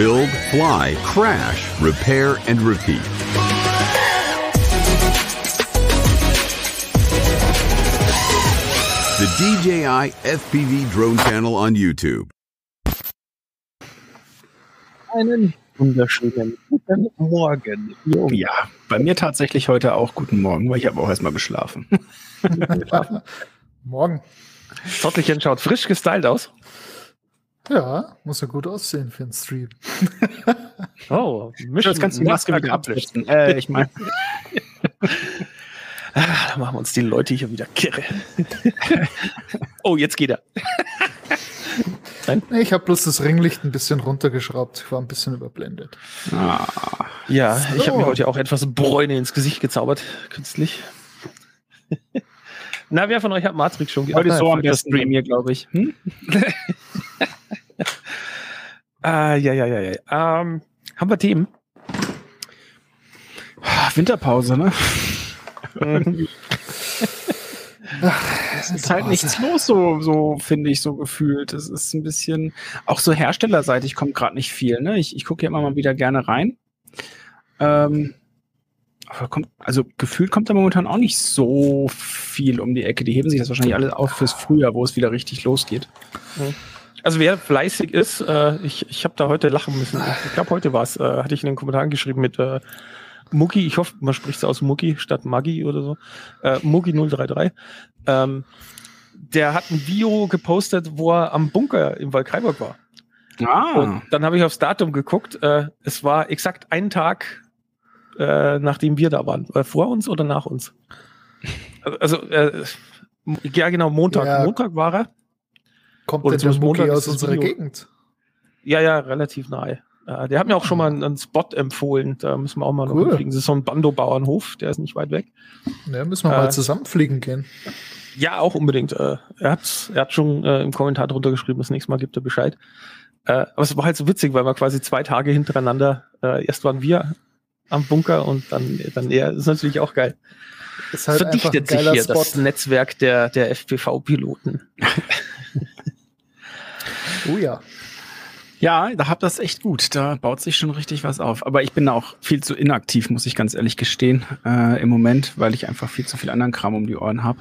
build, fly, crash, repair, and repeat. The DJI FPV Drone Channel on YouTube. Einen wunderschönen guten Morgen. Jo. Ja, bei mir tatsächlich heute auch guten Morgen, weil ich habe auch erstmal geschlafen. Morgen. Zottelchen schaut frisch gestylt aus. Ja, muss ja gut aussehen für einen Stream. Oh, Jetzt kannst du die Maske wieder absetzen. Äh, ich meine, Ah, da machen wir uns die Leute hier wieder kirre. oh, jetzt geht er. Nee, Ich habe bloß das Ringlicht ein bisschen runtergeschraubt. Ich war ein bisschen überblendet. ah, Ja, ich habe mir So. heute auch etwas Bräune ins Gesicht gezaubert, künstlich. Na, wer von euch hat Matrix schon heute ist so am das besten bei mir, glaube ich. Hm? Ah, ja, ja, ja, ja. Ähm, haben wir Themen? Winterpause, ne? Es ist halt nichts los, so, so finde ich, so gefühlt. Es ist ein bisschen, auch so herstellerseitig kommt gerade nicht viel. Ne? Ich, ich gucke ja immer mal wieder gerne rein. Ähm, aber kommt, also gefühlt kommt da momentan auch nicht so viel um die Ecke. Die heben sich das wahrscheinlich alles auf fürs Frühjahr, wo es wieder richtig losgeht. Also wer fleißig ist, äh, ich, ich habe da heute lachen müssen. Ich glaube, heute war es, äh, hatte ich in den Kommentaren geschrieben mit äh, Mucki, ich hoffe, man spricht es aus Mucki statt Maggi oder so. Äh, Mucki 033. Ähm, der hat ein Video gepostet, wo er am Bunker im Waldkraiburg war. Ah, Und dann habe ich aufs Datum geguckt. Äh, es war exakt ein Tag, äh, nachdem wir da waren. Äh, vor uns oder nach uns? Also, äh, ja, genau, Montag. Ja. Montag war er. Kommt Oder der ist aus unserer Video. Gegend? Ja, ja, relativ nahe. Äh, der hat mir auch schon mal einen, einen Spot empfohlen. Da müssen wir auch mal noch Cool. hinfliegen. Das ist so ein Bando-Bauernhof, der ist nicht weit weg. Ja, müssen wir Äh, mal zusammenfliegen gehen. Ja, auch unbedingt. Äh, er, hat's, er hat schon äh, im Kommentar drunter geschrieben, das nächste Mal gibt er Bescheid. Äh, aber es war halt so witzig, weil wir quasi zwei Tage hintereinander, äh, erst waren wir am Bunker und dann, dann er. Das ist natürlich auch geil. Ist halt Verdichtet sich hier Spot. das Netzwerk der, der FPV-Piloten. Oh ja. Ja, da habt das echt gut. Da baut sich schon richtig was auf. Aber ich bin auch viel zu inaktiv, muss ich ganz ehrlich gestehen, äh, im Moment, weil ich einfach viel zu viel anderen Kram um die Ohren habe.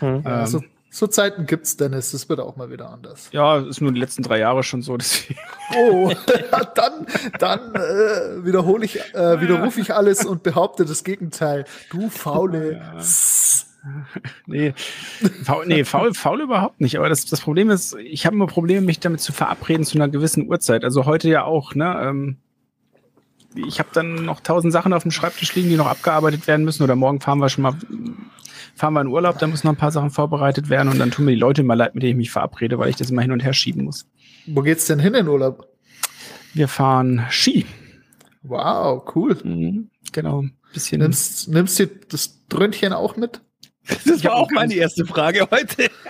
Hm. ja Ähm, so, so Zeiten gibt's, Dennis. Das wird auch mal wieder anders. Ja, ist nur die letzten drei Jahre schon so. Deswegen. Oh, ja, dann, dann äh, wiederhole ich, äh, widerrufe ich alles und behaupte das Gegenteil. Du faule. S- Nee, faul, nee faul, faul überhaupt nicht. Aber das, das Problem ist, ich habe immer Probleme, mich damit zu verabreden zu einer gewissen Uhrzeit. Also heute ja auch. Ne? Ähm, ich habe dann noch tausend Sachen auf dem Schreibtisch liegen, die noch abgearbeitet werden müssen. Oder morgen fahren wir schon mal fahren wir in Urlaub, da müssen noch ein paar Sachen vorbereitet werden und dann tun mir die Leute mal leid, mit denen ich mich verabrede, weil ich das immer hin und her schieben muss. Wo geht's denn hin in Urlaub? Wir fahren Ski. Wow, cool. Mhm, genau. Bisschen. Nimmst, nimmst du das Dröhnchen auch mit? Das war auch meine erste Frage heute.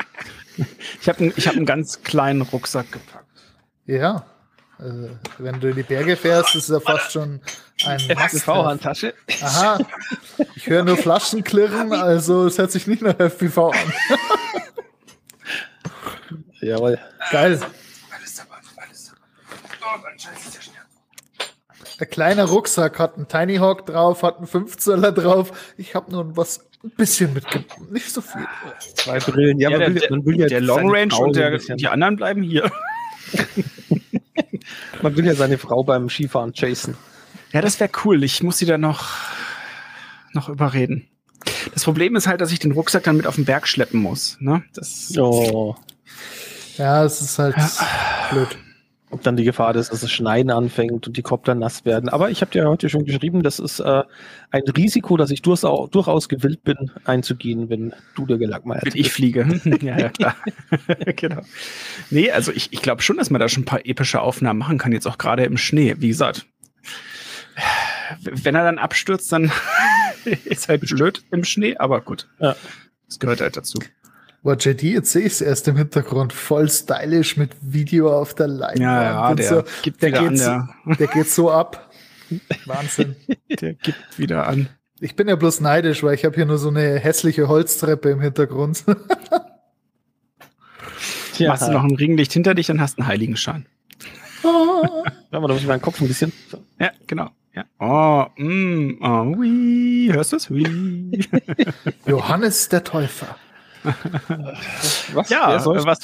Ich habe ich hab einen ganz kleinen Rucksack gepackt. Ja. Äh, wenn du in die Berge fährst, ist es ja fast schon ein. FPV-Handtasche. Aha. Ich höre nur Flaschen klirren, also es hört sich nicht nach FPV an. Jawohl. Geil. Alles dabei, alles dabei. Oh, mein Scheiß ist ja schnell. Ein kleiner Rucksack hat einen Tiny Hawk drauf, hat einen 15er drauf. Ich habe nur was ein bisschen mitgenommen, nicht so viel. Zwei Brillen. Ja, Ja, man der, will, man will ja der Long Range Frau und der, die anderen bleiben hier. Man will ja seine Frau beim Skifahren chasen. Ja, das wäre cool. Ich muss sie da noch, noch überreden. Das Problem ist halt, dass ich den Rucksack dann mit auf den Berg schleppen muss. Ne? Das, Oh. Ja, es ist halt blöd. Ob dann die Gefahr ist, dass es schneien anfängt und die Kopter nass werden. Aber ich habe dir heute schon geschrieben, das ist äh, ein Risiko, das ich durchaus, durchaus gewillt bin, einzugehen, wenn du der Gelackmeier wenn ich fliege. ja, ja, klar. genau. Nee, also ich, ich glaube schon, dass man da schon ein paar epische Aufnahmen machen kann, jetzt auch gerade im Schnee. Wie gesagt, wenn er dann abstürzt, dann ist halt blöd im Schnee, aber gut. Ja. Das gehört halt dazu. Boah, JD, jetzt sehe ich es erst im Hintergrund. Voll stylisch mit Video auf der Leinwand. Ja, ja, und der so. gibt der wieder an geht, der- geht so ab. Wahnsinn. Der gibt wieder an. Ich bin ja bloß neidisch, weil ich habe hier nur so eine hässliche Holztreppe im Hintergrund. Ja. Machst du noch ein Ringlicht hinter dich, dann hast du einen Heiligenschein. Warte mal, da muss ich meinen Kopf ein bisschen. So. Ja, genau. Ja. Oh, mm, oh, hui. Hörst du das? Hui. Johannes der Täufer. Was? ja, soll- was,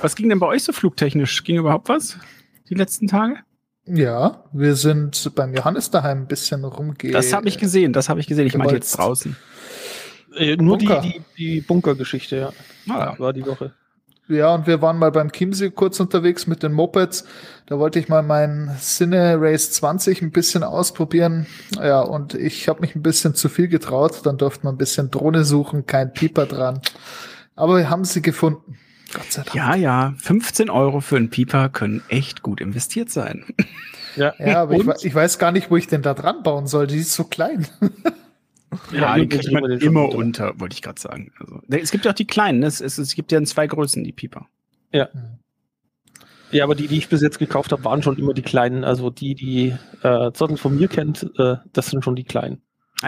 was ging denn bei euch so flugtechnisch? Ging überhaupt was? Die letzten Tage? Ja, wir sind beim Johannes daheim ein bisschen rumgehen. Das habe ich gesehen, das habe ich gesehen. Ich Du meinte jetzt draußen. Äh, nur die, Bunker. die, die Bunkergeschichte, ja. Ah, War die Woche. Ja, und wir waren mal beim Chiemsee kurz unterwegs mit den Mopeds. Da wollte ich mal meinen Cine Race 20 ein bisschen ausprobieren. Ja, und ich habe mich ein bisschen zu viel getraut. Dann durfte man ein bisschen Drohne suchen, kein Pieper dran. Aber wir haben sie gefunden. Gott sei Dank. ja, ja, 15 Euro für einen Pieper können echt gut investiert sein. Ja, Ja, aber ich, ich weiß gar nicht, wo ich den da dran bauen soll. Die ist so klein. Ja, die die kriegt man immer unter. unter, wollte ich gerade sagen. Also, es gibt ja auch die kleinen, ne? es, es, es gibt ja in zwei Größen die Pieper. Ja, aber die, die ich bis jetzt gekauft habe, waren schon immer die kleinen. Also die, die äh, Zottel von mir kennt, äh, das sind schon die kleinen.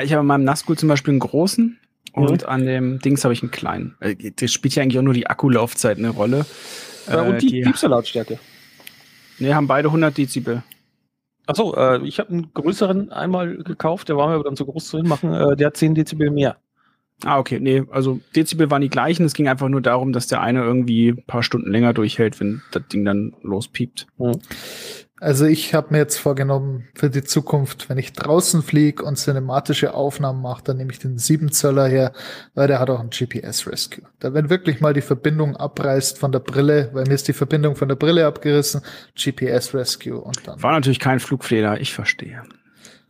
Ich habe in meinem Nazgul zum Beispiel einen großen und Mhm. an dem Dings habe ich einen kleinen. Äh, Das spielt ja eigentlich auch nur die Akkulaufzeit eine Rolle. Äh, und die, die Piepser-Lautstärke. ne, haben beide 100 Dezibel. Achso, äh, ich habe einen größeren einmal gekauft, der war mir aber dann zu groß zu hinmachen. Äh, der hat 10 Dezibel mehr. Ah, okay. Nee, also Dezibel waren die gleichen. Es ging einfach nur darum, dass der eine irgendwie ein paar Stunden länger durchhält, wenn das Ding dann lospiept. Also ich habe mir jetzt vorgenommen für die Zukunft, wenn ich draußen fliege und cinematische Aufnahmen mache, dann nehme ich den 7 Zöller her, weil der hat auch ein GPS Rescue. Da wenn wirklich mal die Verbindung abreißt von der Brille, weil mir ist die Verbindung von der Brille abgerissen, GPS Rescue und dann. War natürlich kein Flugfehler, ich verstehe.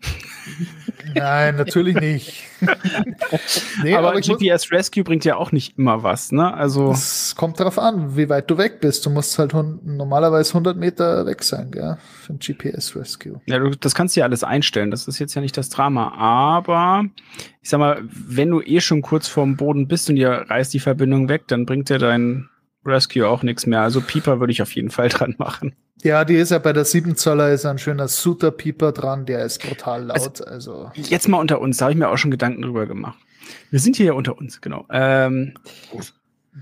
Nein, natürlich nicht. nee, aber muss- GPS Rescue bringt ja auch nicht immer was, ne? Also Es kommt drauf an, wie weit du weg bist. Du musst halt normalerweise 100 Meter weg sein, gell, für ein GPS Rescue. Ja, du, das kannst du ja alles einstellen. Das ist jetzt ja nicht das Drama. Aber ich sag mal, wenn du eh schon kurz vorm Boden bist und dir reißt die Verbindung weg, dann bringt dir dein Rescue auch nichts mehr. Also Pieper würde ich auf jeden Fall dran machen. Ja, die ist ja bei der 7 Zoller ist ein schöner Suter-Pieper dran, der ist brutal laut. Also, Jetzt mal unter uns, da habe ich mir auch schon Gedanken drüber gemacht. Wir sind hier ja unter uns, genau. Ähm,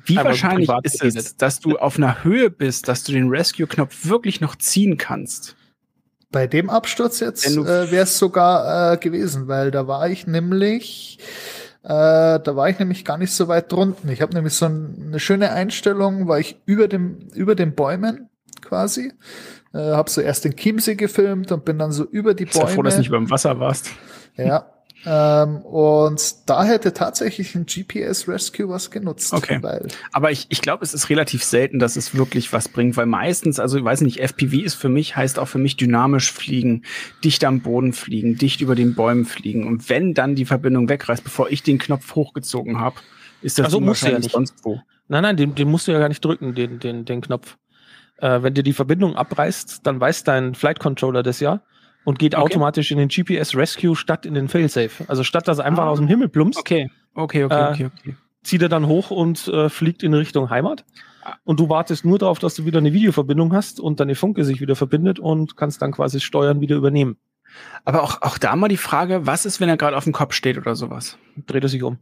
wie Aber wahrscheinlich ist es, dass du auf einer Höhe bist, dass du den Rescue-Knopf wirklich noch ziehen kannst? bei dem Absturz jetzt äh, wäre es sogar äh, gewesen, weil da war ich nämlich, äh, da war ich nämlich gar nicht so weit drunten. Ich habe nämlich so ein, eine schöne Einstellung, war ich über dem über den Bäumen quasi. Äh, habe so erst den Chiemsee gefilmt und bin dann so über die Ich bin Bäume. froh, dass du nicht über dem Wasser warst. Ja. Ähm, und da hätte tatsächlich ein GPS Rescue was genutzt. Okay. Weil, Aber ich, ich glaube, es ist relativ selten, dass es wirklich was bringt, weil meistens, also ich weiß nicht, FPV ist für mich, heißt auch für mich dynamisch fliegen, dicht am Boden fliegen, dicht über den Bäumen fliegen. Und wenn dann die Verbindung wegreißt, bevor ich den Knopf hochgezogen habe, ist das so, Ding musst du ja wahrscheinlich nicht. sonst wo. Nein, nein, den, den musst du ja gar nicht drücken, den, den, den Knopf. Äh, wenn dir die Verbindung abreißt, dann weiß dein Flight Controller das ja und geht Okay. automatisch in den GPS Rescue statt in den Failsafe. Also statt dass er einfach Ah. aus dem Himmel plumpst, Okay, okay, okay, Äh, okay, okay. zieht er dann hoch und äh, fliegt in Richtung Heimat. Und du wartest nur darauf, dass du wieder eine Videoverbindung hast und deine Funke sich wieder verbindet und kannst dann quasi Steuern wieder übernehmen. Aber auch, auch da mal die Frage, was ist, wenn er gerade auf dem Kopf steht oder sowas? Dreht er sich um.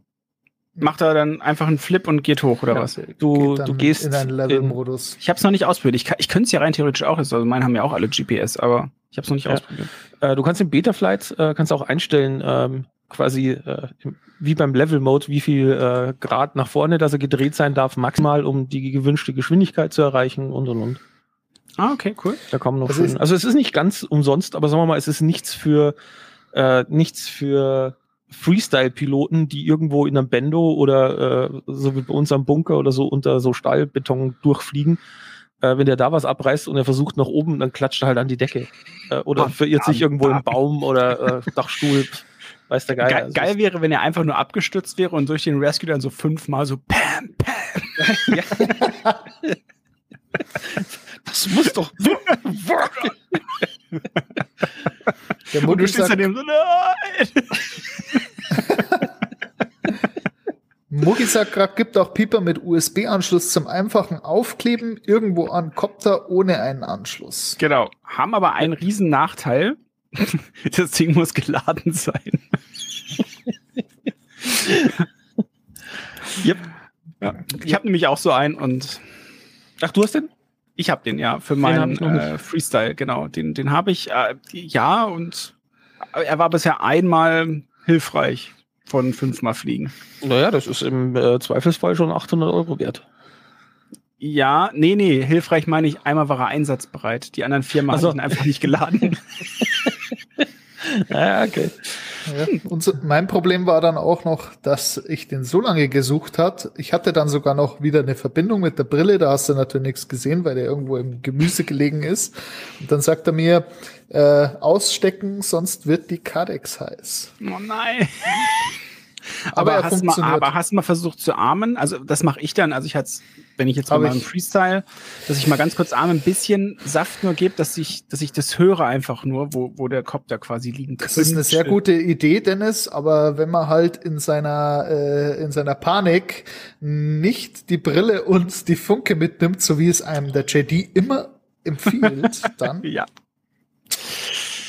Macht er dann einfach einen Flip und geht hoch oder Ja. was? Du, du gehst in einen in, Level-Modus. Ich habe es noch nicht ausprobiert. Ich, kann- ich könnte es ja rein theoretisch auch. Also meine haben ja auch alle GPS, aber ich habe es noch nicht Ja. ausprobiert. Äh, du kannst im Betaflight äh, kannst auch einstellen, ähm, quasi äh, wie beim Level Mode, wie viel äh, Grad nach vorne, dass er gedreht sein darf, maximal, um die gewünschte Geschwindigkeit zu erreichen und und und. Ah, okay, cool. Da kommen noch Also schön. Also es ist nicht ganz umsonst, aber sagen wir mal, es ist nichts für äh, nichts für Freestyle-Piloten, die irgendwo in einem Bendo oder äh, so wie bei uns am Bunker oder so unter so Stahlbeton durchfliegen. Äh, wenn der da was abreißt und er versucht nach oben, dann klatscht er halt an die Decke. Äh, oder Ah, verirrt sich irgendwo im. Baum oder äh, Dachstuhl. Weiß der Geier. Geil, Also geil wäre, wenn er einfach nur abgestürzt wäre und durch den Rescue dann so fünfmal so Pam, Pam. das muss doch. Der Und Mutti du stehst daneben so, nein. Mutti sagt gerade, gibt auch Pieper mit USB-Anschluss zum einfachen Aufkleben irgendwo an Kopter ohne einen Anschluss. Genau. Haben aber einen riesen Nachteil. Das Ding muss geladen sein. Yep. Ja. Ich habe nämlich auch so einen und Ach, du hast den? Ich habe den, ja, für meinen äh, Freestyle, genau. Den, den habe ich, äh, ja, und er war bisher einmal hilfreich von fünfmal Fliegen. Naja, das ist im äh, Zweifelsfall schon 800 Euro wert. Ja, nee, nee, hilfreich meine ich, einmal war er einsatzbereit. Die anderen viermal Ach so. habe ich ihn einfach nicht geladen. Ja, okay. Ja. Und so, mein Problem war dann auch noch, dass ich den so lange gesucht hat. Ich hatte dann sogar noch wieder eine Verbindung mit der Brille. Da hast du natürlich nichts gesehen, weil der irgendwo im Gemüse gelegen ist. Und dann sagt er mir, äh, ausstecken, sonst wird die Cadex heiß. oh nein. Aber Aber, er hast, du mal, aber hast du mal versucht zu armen? Also das mache ich dann. Also ich hatte wenn ich jetzt Hab bei meinem ich. Freestyle, dass ich mal ganz kurz arme, ein bisschen Saft nur gebe, dass ich, dass ich das höre einfach nur, wo, wo der Kopf da quasi liegt. Das ist eine sehr gute Idee, Dennis, aber wenn man halt in seiner, äh, in seiner Panik nicht die Brille und die Funke mitnimmt, so wie es einem der JD immer empfiehlt, dann, Ja.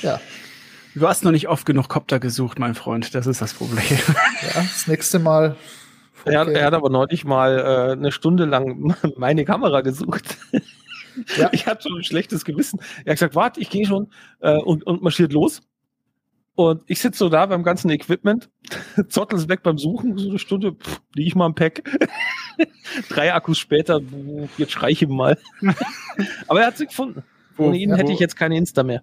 ja, Du hast noch nicht oft genug Kopter gesucht, mein Freund. Das ist das Problem. ja, das nächste Mal. Er, hat- Funke. er hat aber neulich mal äh, eine Stunde lang meine Kamera gesucht. Ja. Ich hatte schon ein schlechtes Gewissen. Er hat gesagt, warte, ich gehe schon äh, und, und marschiert los. Und ich sitze so da beim ganzen Equipment, Zottel ist weg beim Suchen, so eine Stunde, pff, liege ich mal im Pack. Drei Akkus später, jetzt schrei ich ihm mal. Aber er hat sie gefunden. Ohne ihn hätte ich jetzt keine Insta mehr.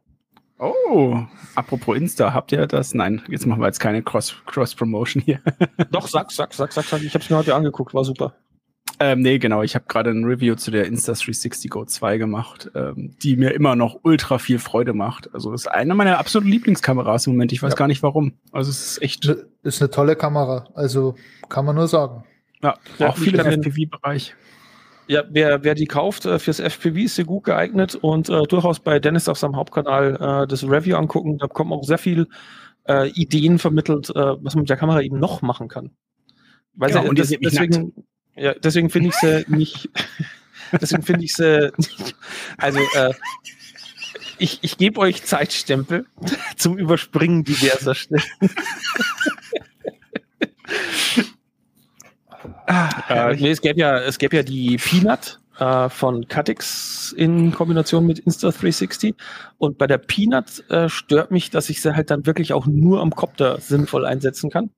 Oh, apropos Insta, habt ihr das? Nein, jetzt machen wir jetzt keine Cross- Cross-Promotion hier. Doch, sag, sag, sag, sag, sag. Ich habe es mir heute angeguckt, war super. Ähm, nee, genau. Ich habe gerade ein Review zu der Insta360 Go 2 gemacht, ähm, die mir immer noch ultra viel Freude macht. Also ist eine meiner absoluten Lieblingskameras im Moment. Ich weiß Ja. gar nicht warum. Also es ist echt, Ist eine tolle Kamera, also kann man nur sagen. ja, Ja, auch viel im FPV-Bereich. Ja, wer, wer die kauft äh, fürs FPV ist sie gut geeignet und äh, durchaus bei Dennis auf seinem Hauptkanal äh, das Review angucken. Da kommen auch sehr viel äh, Ideen vermittelt, äh, was man mit der Kamera eben noch machen kann. Weil Genau, sie, und das, deswegen, ja, deswegen finde ich sie nicht, deswegen finde ich sie nicht, also äh, ich, ich gebe euch Zeitstempel zum Überspringen diverser Stellen. Äh, nee, es gäbe ja, es gäbe ja die Peanut äh, von Cutix in Kombination mit Insta360. Und bei der Peanut äh, stört mich, dass ich sie halt dann wirklich auch nur am Copter sinnvoll einsetzen kann.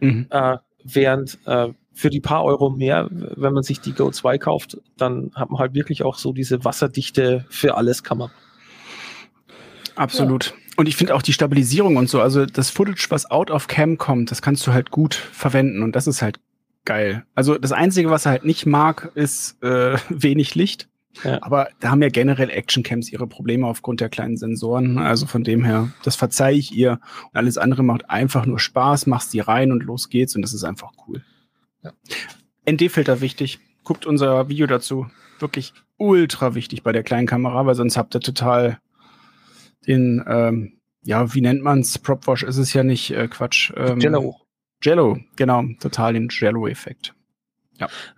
Mhm. Äh, während äh, für die paar Euro mehr, wenn man sich die Go 2 kauft, dann hat man halt wirklich auch so diese wasserdichte für alles Kamera. Absolut. Und ich finde auch die Stabilisierung und so, also das Footage, was out of cam kommt, das kannst du halt gut verwenden und das ist halt geil. Also das Einzige, was er halt nicht mag, ist äh, wenig Licht. Ja. Aber da haben ja generell Actioncams ihre Probleme aufgrund der kleinen Sensoren. Also von dem her, das verzeihe ich ihr. Und alles andere macht einfach nur Spaß, machst die rein und los geht's und das ist einfach cool. Ja. ND-Filter wichtig. Guckt unser Video dazu. Wirklich ultra wichtig bei der kleinen Kamera, weil sonst habt ihr total den, ähm, ja, wie nennt man's? Propwash ist es ja nicht, äh, Quatsch. Ähm, Jello. Jello, genau, total den Jello-Effekt.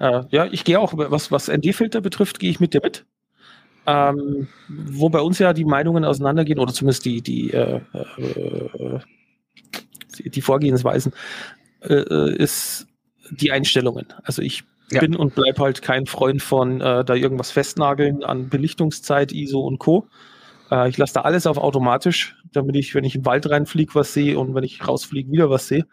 Äh, ja, ich gehe auch, was, was ND-Filter betrifft, gehe ich mit dir mit. Ähm, wo bei uns ja die Meinungen auseinandergehen, oder zumindest die, die, äh, äh, die, Vorgehensweisen, äh, äh, ist die Einstellungen. Also ich Ja. bin und bleib halt kein Freund von äh, da irgendwas festnageln an Belichtungszeit, ISO und Co. Äh, ich lasse da alles auf automatisch, damit ich, wenn ich im Wald reinfliege, was sehe und wenn ich rausfliege, wieder was sehe.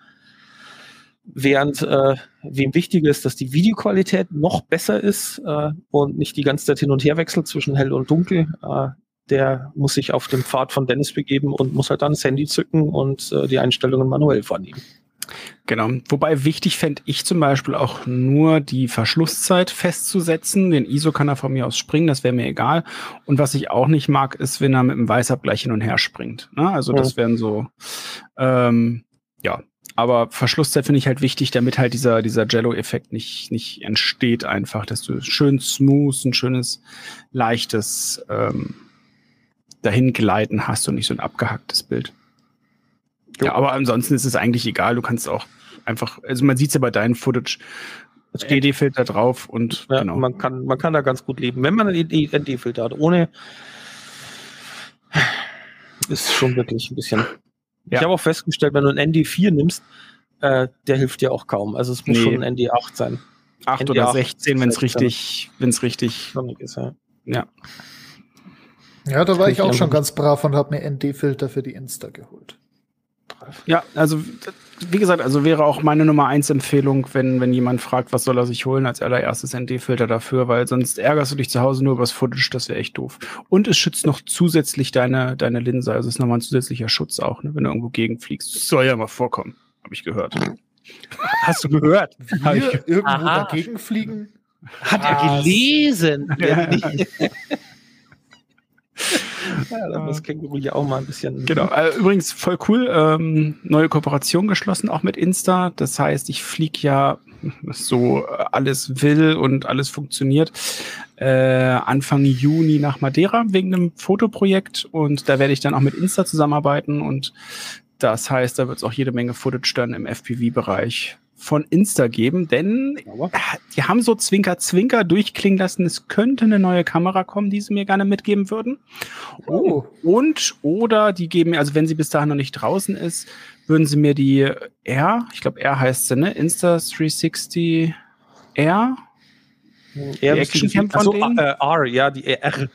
Während äh, wem wichtig ist, dass die Videoqualität noch besser ist äh, und nicht die ganze Zeit hin und her wechselt zwischen hell und dunkel, äh, der muss sich auf den Pfad von Dennis begeben und muss halt dann das Handy zücken und äh, die Einstellungen manuell vornehmen. Genau. Wobei wichtig fände ich zum Beispiel auch nur die Verschlusszeit festzusetzen. Den ISO kann er von mir aus springen, das wäre mir egal. Und was ich auch nicht mag, ist, wenn er mit dem Weißabgleich hin und her springt. Ne? Also das wären so, ähm, ja. Aber Verschlusszeit finde ich halt wichtig, damit halt dieser, dieser Jello-Effekt nicht, nicht entsteht einfach, dass du schön smooth, ein schönes, leichtes ähm, Dahingleiten hast und nicht so ein abgehacktes Bild. Ja, aber ansonsten ist es eigentlich egal. Du kannst auch einfach, also man sieht es ja bei deinen Footage, ND-Filter drauf und Ja, genau. man, kann, man kann da ganz gut leben, wenn man einen ND-Filter hat. Ohne ist schon wirklich ein bisschen. Ja. Ich habe auch festgestellt, wenn du einen ND4 nimmst, äh, der hilft dir auch kaum. Also es muss Nee. schon ein ND8 sein. 8 ND8 oder 16, wenn es 16. richtig, wenn es richtig Sonnig ist, ja. Ja. Ja, da war ich auch schon ganz brav und habe mir ND-Filter für die Insta geholt. Ja, also wie gesagt, also wäre auch meine Nummer eins Empfehlung, wenn, wenn jemand fragt, was soll er sich holen, als allererstes ND-Filter dafür, weil sonst ärgerst du dich zu Hause nur übers Footage, das wäre echt doof. Und es schützt noch zusätzlich deine, deine Linse, also es ist nochmal ein zusätzlicher Schutz auch, ne, wenn du irgendwo gegenfliegst. Das soll ja mal vorkommen, habe ich gehört. Hast du gehört? Hab ich Wir irgendwo Aha. dagegen fliegen? Hat er gelesen. Ja, da muss Känguru ja auch mal ein bisschen. Genau. Äh, übrigens voll cool. Ähm, neue Kooperation geschlossen, auch mit Insta. Das heißt, ich flieg ja so äh, alles will und alles funktioniert. Äh, Anfang Juni nach Madeira wegen einem Fotoprojekt und da werde ich dann auch mit Insta zusammenarbeiten und das heißt, da wird es auch jede Menge Footage dann im FPV-Bereich von Insta geben, denn äh, die haben so Zwinker-Zwinker durchklingen lassen, es könnte eine neue Kamera kommen, die sie mir gerne mitgeben würden. Oh. Und oder die geben mir, also wenn sie bis dahin noch nicht draußen ist, würden sie mir die R, ich glaube R heißt sie, ne? Insta 360 R. Er Die Actioncam von Achso, denen? äh, R, ja, die R.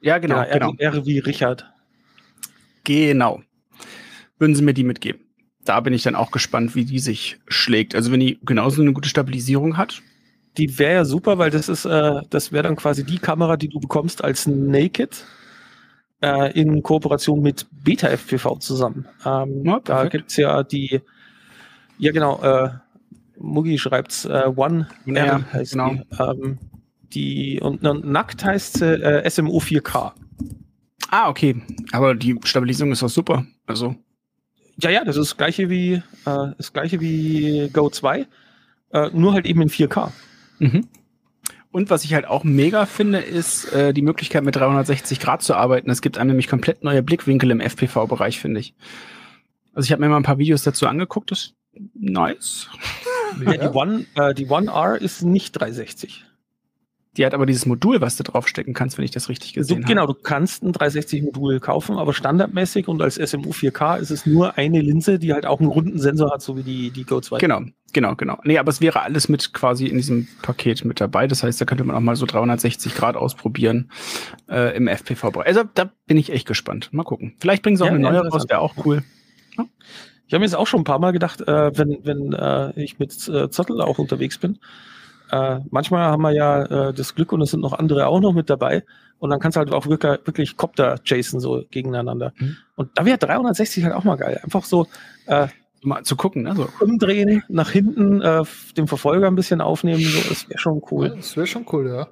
Ja, genau, R, genau. R wie Richard. Genau. Würden sie mir die mitgeben. Da bin ich dann auch gespannt, wie die sich schlägt. Also wenn die genauso eine gute Stabilisierung hat. Die wäre ja super, weil das ist, äh, das wäre dann quasi die Kamera, die du bekommst als Naked äh, in Kooperation mit Beta FPV zusammen. Ähm, Ja, da perfekt. gibt's ja die, ja genau, äh, Mugi schreibt's, äh, One One R heißt genau. die. Ähm, die und na, nackt heißt äh, SMO 4K. Ah, okay. Aber die Stabilisierung ist auch super. Also Ja, ja, das ist das gleiche wie äh, das gleiche wie Go 2, äh, nur halt eben in 4K. Mhm. Und was ich halt auch mega finde, ist äh, die Möglichkeit mit 360 Grad zu arbeiten. Es gibt einem nämlich komplett neue Blickwinkel im FPV-Bereich, finde ich. Also ich habe mir mal ein paar Videos dazu angeguckt. Das ist nice. Ja, die One, äh, die One R ist nicht 360. Die hat aber dieses Modul, was du draufstecken kannst, wenn ich das richtig gesehen genau, habe. du kannst ein 360-Modul kaufen, aber standardmäßig und als SMU 4K ist es nur eine Linse, die halt auch einen runden Sensor hat, so wie die, die Go 2. Genau, genau, genau. Nee, aber es wäre alles mit quasi in diesem Paket mit dabei. Das heißt, da könnte man auch mal so 360 Grad ausprobieren äh, im FPV-Bereich. Also da bin ich echt gespannt. Mal gucken. Vielleicht bringen sie auch Ja, eine ja, neue raus, wäre auch cool. Ich habe mir jetzt auch schon ein paar Mal gedacht, äh, wenn, wenn äh, ich mit äh, Zottel auch unterwegs bin, äh, manchmal haben wir ja äh, das Glück und es sind noch andere auch noch mit dabei und dann kannst du halt auch wirklich, wirklich Copter chasen so gegeneinander. Mhm. Und da wäre 360 halt auch mal geil. Einfach so äh, Mal zu gucken, ne? So. umdrehen, nach hinten, äh, den Verfolger ein bisschen aufnehmen, so, das wäre schon cool. Das wäre schon cool, ja.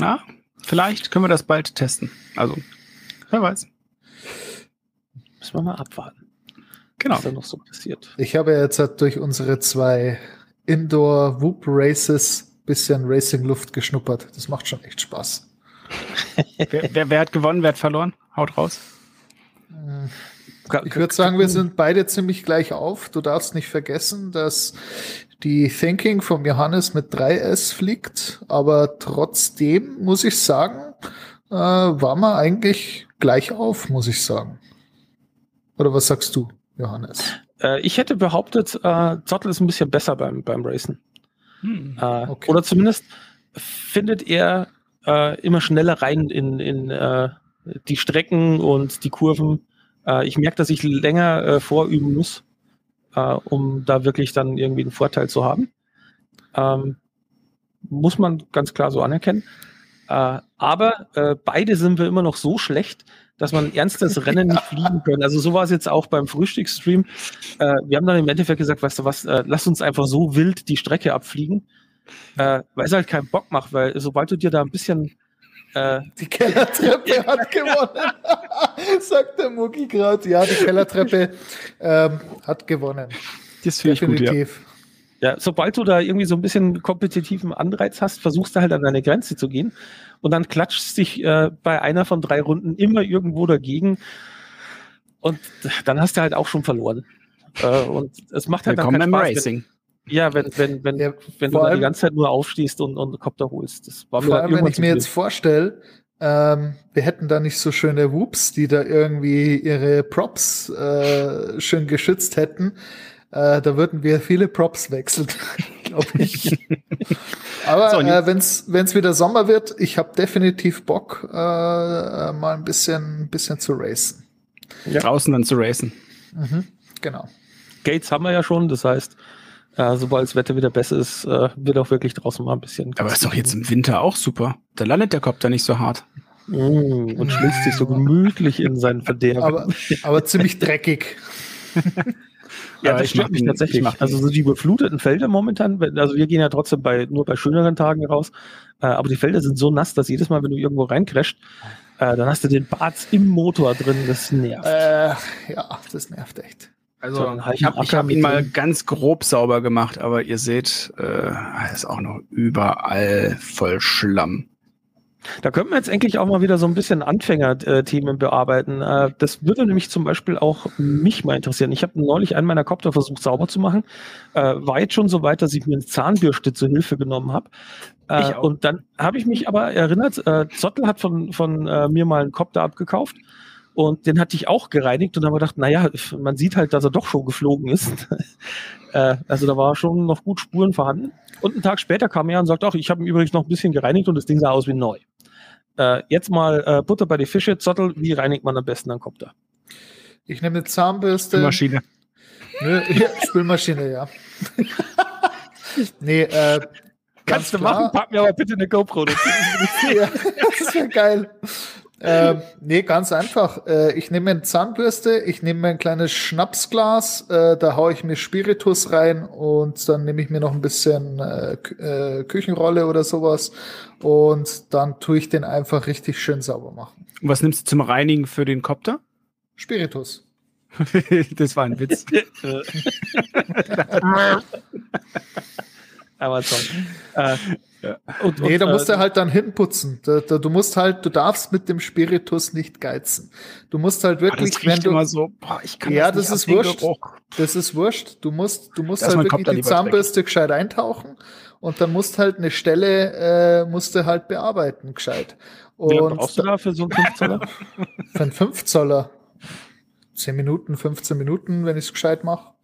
Ja, vielleicht können wir das bald testen. Also, wer weiß. Müssen wir mal abwarten, Genau. was da noch so passiert. Ich habe ja jetzt halt durch unsere zwei Indoor Whoop Races bisschen Racing Luft geschnuppert. Das macht schon echt Spaß. wer, wer, wer hat gewonnen, wer hat verloren? Haut raus. Ich würde sagen, wir sind beide ziemlich gleich auf. Du darfst nicht vergessen, dass die Thinking vom Johannes mit 3S fliegt, aber trotzdem muss ich sagen, äh, war man eigentlich gleich auf, muss ich sagen. Oder was sagst du, Johannes? Äh, ich hätte behauptet, äh, Zottel ist ein bisschen besser beim, beim Racen. Hm. Äh, Okay. Oder zumindest findet er äh, immer schneller rein in, in äh, die Strecken und die Kurven. Ich merke, dass ich länger vorüben muss, um da wirklich dann irgendwie einen Vorteil zu haben. Ähm, muss man ganz klar so anerkennen. Äh, aber äh, beide sind wir immer noch so schlecht, dass man ein ernstes Rennen nicht fliegen können. Also so war es jetzt auch beim Frühstücksstream. Äh, wir haben dann im Endeffekt gesagt, weißt du was, äh, lass uns einfach so wild die Strecke abfliegen, äh, weil es halt keinen Bock macht, weil sobald du dir da ein bisschen äh, Die Kellertreppe hat gewonnen, sagt der Mucki gerade. Ja, die Kellertreppe ähm, hat gewonnen. Das finde ich gut, ja. Ja, sobald du da irgendwie so ein bisschen kompetitiven Anreiz hast, versuchst du halt an deine Grenze zu gehen und dann klatscht dich äh, bei einer von drei Runden immer irgendwo dagegen und dann hast du halt auch schon verloren. Äh, und es macht halt Willkommen dann keinen Spaß, Racing. Wenn, ja, wenn, wenn, wenn, Ja, wenn du da die allem- ganze Zeit nur aufstehst und, und Kopter holst. Das war mir Vor allem, wenn ich mir jetzt vorstelle, ähm, wir hätten da nicht so schöne Whoops, die da irgendwie ihre Props äh, schön geschützt hätten. Äh, da würden wir viele Props wechseln. glaube ich. Aber So, äh, wenn es wieder Sommer wird, ich habe definitiv Bock, äh, äh, mal ein bisschen, bisschen zu racen. Draußen dann zu racen. Mhm, genau. Gates haben wir ja schon, das heißt, äh, sobald das Wetter wieder besser ist, äh, wird auch wirklich draußen mal ein bisschen. Aber ist doch jetzt im Winter auch super. Da landet der Kopter nicht so hart. Mm, und schließt sich so gemütlich in seinen Verderb. Aber, aber ziemlich dreckig. Ja, das ich mach mich tatsächlich. ich mach den- also so die überfluteten Felder momentan, also wir gehen ja trotzdem bei nur bei schöneren Tagen raus, äh, aber die Felder sind so nass, dass jedes Mal, wenn du irgendwo reincrasht, äh, dann hast du den Bart im Motor drin, das nervt. Äh, ja, das nervt echt. Also So, ich habe hab ihn mal ganz grob sauber gemacht, aber ihr seht, äh, es ist auch noch überall voll Schlamm. Da könnten wir jetzt endlich auch mal wieder so ein bisschen Anfänger-Themen bearbeiten. Äh, Das würde nämlich zum Beispiel auch mich mal interessieren. Ich habe neulich einen meiner Kopter versucht sauber zu machen. Äh, War jetzt schon so weit, dass ich mir eine Zahnbürste zur Hilfe genommen habe. Äh. Und dann habe ich mich aber erinnert, Zottel hat von, von mir mal einen Kopter abgekauft. Und den hatte ich auch gereinigt und habe gedacht, naja, man sieht halt, dass er doch schon geflogen ist. also da war schon noch gut Spuren vorhanden. Und einen Tag später kam er und sagt, ach, ich habe ihn übrigens noch ein bisschen gereinigt und das Ding sah aus wie neu. Äh, jetzt mal äh, Butter bei die Fische, Zottel, wie reinigt man am besten einen Kopter? Ich nehme eine Zahnbürste. Maschine. Nö, ja, Spülmaschine, ja. nee, äh, ganz klar. pack mir aber bitte eine GoPro dazu. ja, das wäre geil. Ähm, nee, ganz einfach. Äh, ich nehme eine Zahnbürste, ich nehme mir ein kleines Schnapsglas, äh, da haue ich mir Spiritus rein und dann nehme ich mir noch ein bisschen äh, äh, Küchenrolle oder sowas und dann tue ich den einfach richtig schön sauber machen. Und was nimmst du zum Reinigen für den Kopter? Spiritus. das war ein Witz. Amazon. Äh, und, Nee, und, da musst äh, du halt dann hinputzen. Da, da, du musst halt, du darfst mit dem Spiritus nicht geizen. Du musst halt Ah, wirklich, das wenn du, immer so, boah, ich kann Ja, das, das ist wurscht. Geruch. Das ist wurscht. Du musst, du musst Da ist halt wirklich die Zahnbürste gescheit eintauchen und dann musst halt eine Stelle, äh, musst du halt bearbeiten, gescheit. wie Und brauchst du da für so einen 5 Zoller? für einen 5 Zoller 10 Minuten, 15 Minuten, wenn ich es gescheit mache.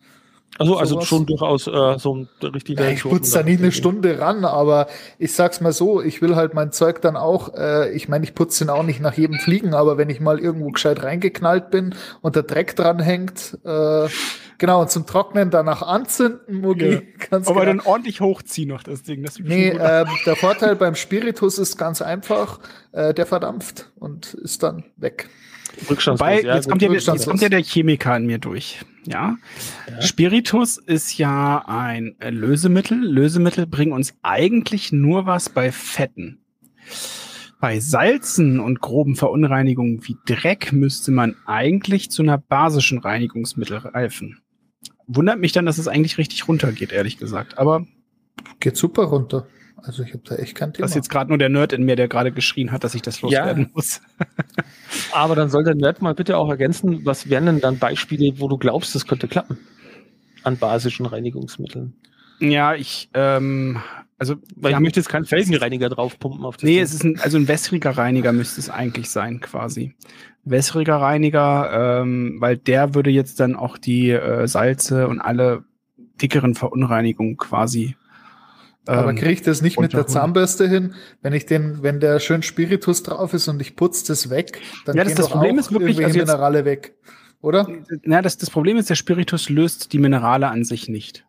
Also, also schon durchaus äh, so ein richtiger. Ja, ich putze da nie eine Stunde ran, aber ich sag's mal so, ich will halt mein Zeug dann auch, äh, ich meine, ich putze den auch nicht nach jedem Fliegen, aber wenn ich mal irgendwo gescheit reingeknallt bin und der Dreck dran hängt, äh, genau, und zum Trocknen danach anzünden, Mugi, Ja. ganz Aber genau. dann ordentlich hochziehen noch das Ding. Das Nee, ähm, der Vorteil beim Spiritus ist ganz einfach, äh, der verdampft und ist dann weg. Rückstandslos. Ja, jetzt, kommt ja, jetzt kommt ja der Chemiker in mir durch. Ja? Spiritus ist ja ein Lösemittel. Lösemittel bringen uns eigentlich nur was bei Fetten. Bei Salzen und groben Verunreinigungen wie Dreck müsste man eigentlich zu einer basischen Reinigungsmittel reifen. Wundert mich dann, dass es eigentlich richtig runtergeht, ehrlich gesagt. Aber Geht super runter. Also ich habe da echt kein Thema. das ist jetzt gerade nur der Nerd in mir, der gerade geschrien hat, dass ich das Ja. loswerden muss. Aber dann soll der Nerd mal bitte auch ergänzen, was wären denn dann Beispiele, wo du glaubst, das könnte klappen? An basischen Reinigungsmitteln. Ja, ich, ähm, also Weil ich möchte jetzt keinen Felgenreiniger draufpumpen auf das Nee, Ding. es ist ein, also ein wässriger Reiniger müsste es eigentlich sein, quasi. Wässriger Reiniger, ähm, weil der würde jetzt dann auch die äh, Salze und alle dickeren Verunreinigungen quasi. Aber ähm, kriege ich das nicht mit der. Zahnbürste hin, wenn ich den, wenn der schön Spiritus drauf ist und ich putze das weg, dann Ja, das- gehen das Problem auch ist wirklich, irgendwelche also jetzt- Minerale weg, oder? Na, das, das Problem ist, der Spiritus löst die Minerale an sich nicht.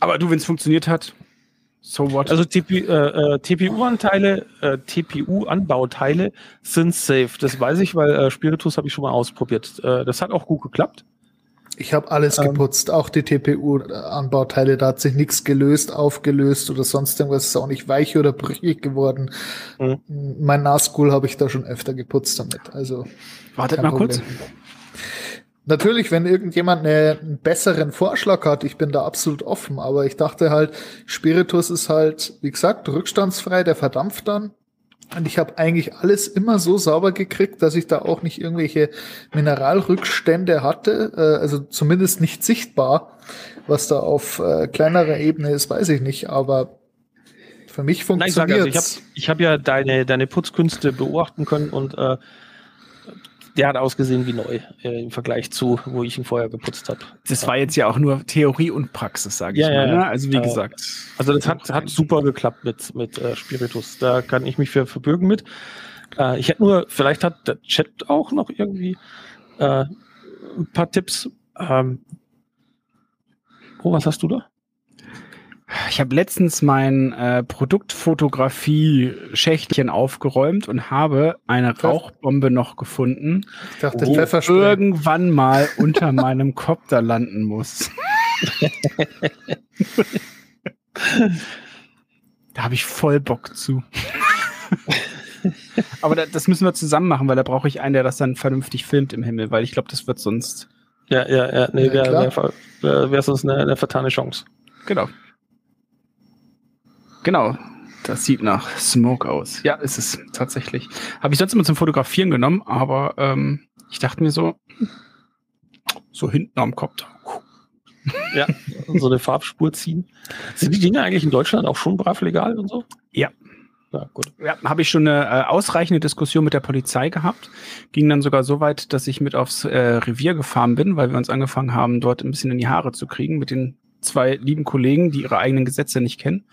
Aber du, wenn es funktioniert hat, so what? Also TP, äh, äh, TPU-Anteile, äh, TPU-Anbauteile sind safe. Das weiß ich, weil äh, Spiritus habe ich schon mal ausprobiert. Äh, das hat auch gut geklappt. Ich habe alles Ähm. geputzt, auch die TPU-Anbauteile, da hat sich nichts gelöst, aufgelöst oder sonst irgendwas, ist auch nicht weich oder brüchig geworden. Mhm. Mein Nazgul habe ich da schon öfter geputzt damit. Also Wartet mal kurz. Problem. Natürlich, wenn irgendjemand eine, einen besseren Vorschlag hat, ich bin da absolut offen, aber ich dachte halt, Spiritus ist halt, wie gesagt, rückstandsfrei, der verdampft dann. Und ich habe eigentlich alles immer so sauber gekriegt, dass ich da auch nicht irgendwelche Mineralrückstände hatte, äh, also zumindest nicht sichtbar. Was da auf äh, kleinerer Ebene ist, weiß ich nicht, aber für mich Nein, ich sage, funktioniert also ich habe ich hab ja deine, deine Putzkünste beobachten können und äh, der hat ausgesehen wie neu äh, im Vergleich zu, wo ich ihn vorher geputzt habe. Das war jetzt ja auch nur Theorie und Praxis, sage ich Ja, mal. ja, Ne? ja. Also wie Äh, gesagt. Also das hat, hat super geklappt mit, mit äh, Spiritus. Da kann ich mich für verbürgen mit. Äh, ich hätte nur, vielleicht hat der Chat auch noch irgendwie äh, ein paar Tipps. Ähm, oh, was hast du da? Ich habe letztens mein äh, Produktfotografie-Schächtchen aufgeräumt und habe eine Pfeff- Rauchbombe noch gefunden, Ich dachte, die irgendwann mal unter meinem Kopter landen muss. da habe ich voll Bock zu. Aber da, das müssen wir zusammen machen, weil da brauche ich einen, der das dann vernünftig filmt im Himmel, weil ich glaube, das wird sonst. Ja, ja, ja, nee, Ja, wäre wär, wär sonst eine, eine vertane Chance. Genau. Genau. Das sieht nach Smoke aus. Ja, ist es tatsächlich. Habe ich sonst immer zum Fotografieren genommen, aber ähm, ich dachte mir so, so hinten am Kopf. Ja, so eine Farbspur ziehen. Sind die Dinge eigentlich in Deutschland auch schon brav legal und so? Ja. Ja, gut. Ja, habe ich schon eine äh, ausreichende Diskussion mit der Polizei gehabt. Ging dann sogar so weit, dass ich mit aufs äh, Revier gefahren bin, weil wir uns angefangen haben, dort ein bisschen in die Haare zu kriegen mit den zwei lieben Kollegen, die ihre eigenen Gesetze nicht kennen.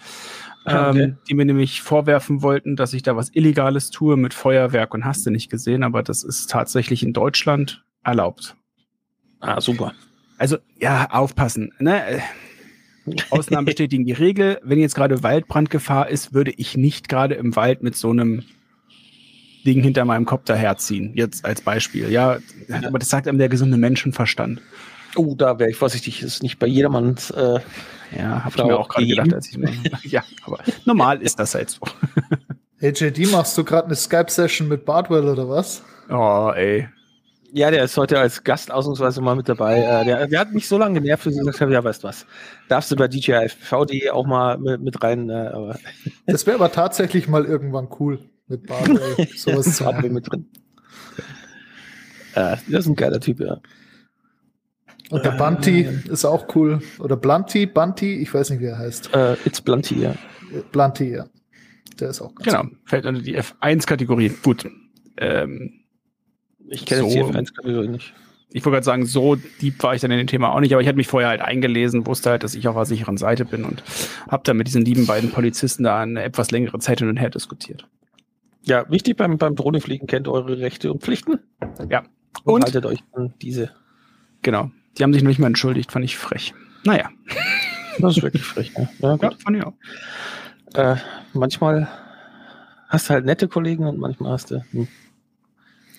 Okay. Ähm, die mir nämlich vorwerfen wollten, dass ich da was Illegales tue mit Feuerwerk und hast du nicht gesehen, aber das ist tatsächlich in Deutschland erlaubt. Ah, super. Also ja, aufpassen. Ne? Ausnahmen bestätigen die Regel. Wenn jetzt gerade Waldbrandgefahr ist, würde ich nicht gerade im Wald mit so einem Ding hinter meinem Kopf daherziehen. Jetzt als Beispiel. Ja, aber das sagt einem der gesunde Menschenverstand. Oh, da wäre ich vorsichtig. Ist nicht bei jedermanns. Äh, Ja, habe ich mir auch gerade gedacht, als ich Ja, aber normal ist das halt so. Hey JD, machst du gerade eine Skype-Session mit Bardwell oder was? Oh, ey. ja, der ist heute als Gast ausnahmsweise mal mit dabei. Äh, der, der hat mich so lange genervt, dass ich gesagt habe: Ja, weißt du was? Darfst du bei DJI-VD auch mal mit, mit rein. Äh, aber Das wäre aber tatsächlich mal irgendwann cool, mit Bardwell sowas zu machen. mit drin. Äh, das ist ein geiler Typ, ja. Und der Bunty ist auch cool. Oder Blunty, Bunty, ich weiß nicht, wie er heißt. Äh, It's Blunty, ja. Blunty, ja. Der ist auch ganz Genau, fällt unter die F1-Kategorie. Gut. Ähm, Ich kenne So. die F1-Kategorie nicht. ich wollte gerade sagen, so deep war ich dann in dem Thema auch nicht, aber ich hatte mich vorher halt eingelesen, wusste halt, dass ich auf der sicheren Seite bin und habe dann mit diesen lieben beiden Polizisten da eine etwas längere Zeit hin und her diskutiert. Ja, wichtig beim, beim Drohnefliegen, kennt eure Rechte und Pflichten. Ja. Und, Und? haltet euch an diese. Genau. Die haben sich noch nicht mal entschuldigt, fand ich frech. Naja, Das ist wirklich frech. Ne? Ja, ja, gut. fand ich auch. Äh, manchmal hast du halt nette Kollegen und manchmal hast du. Hm.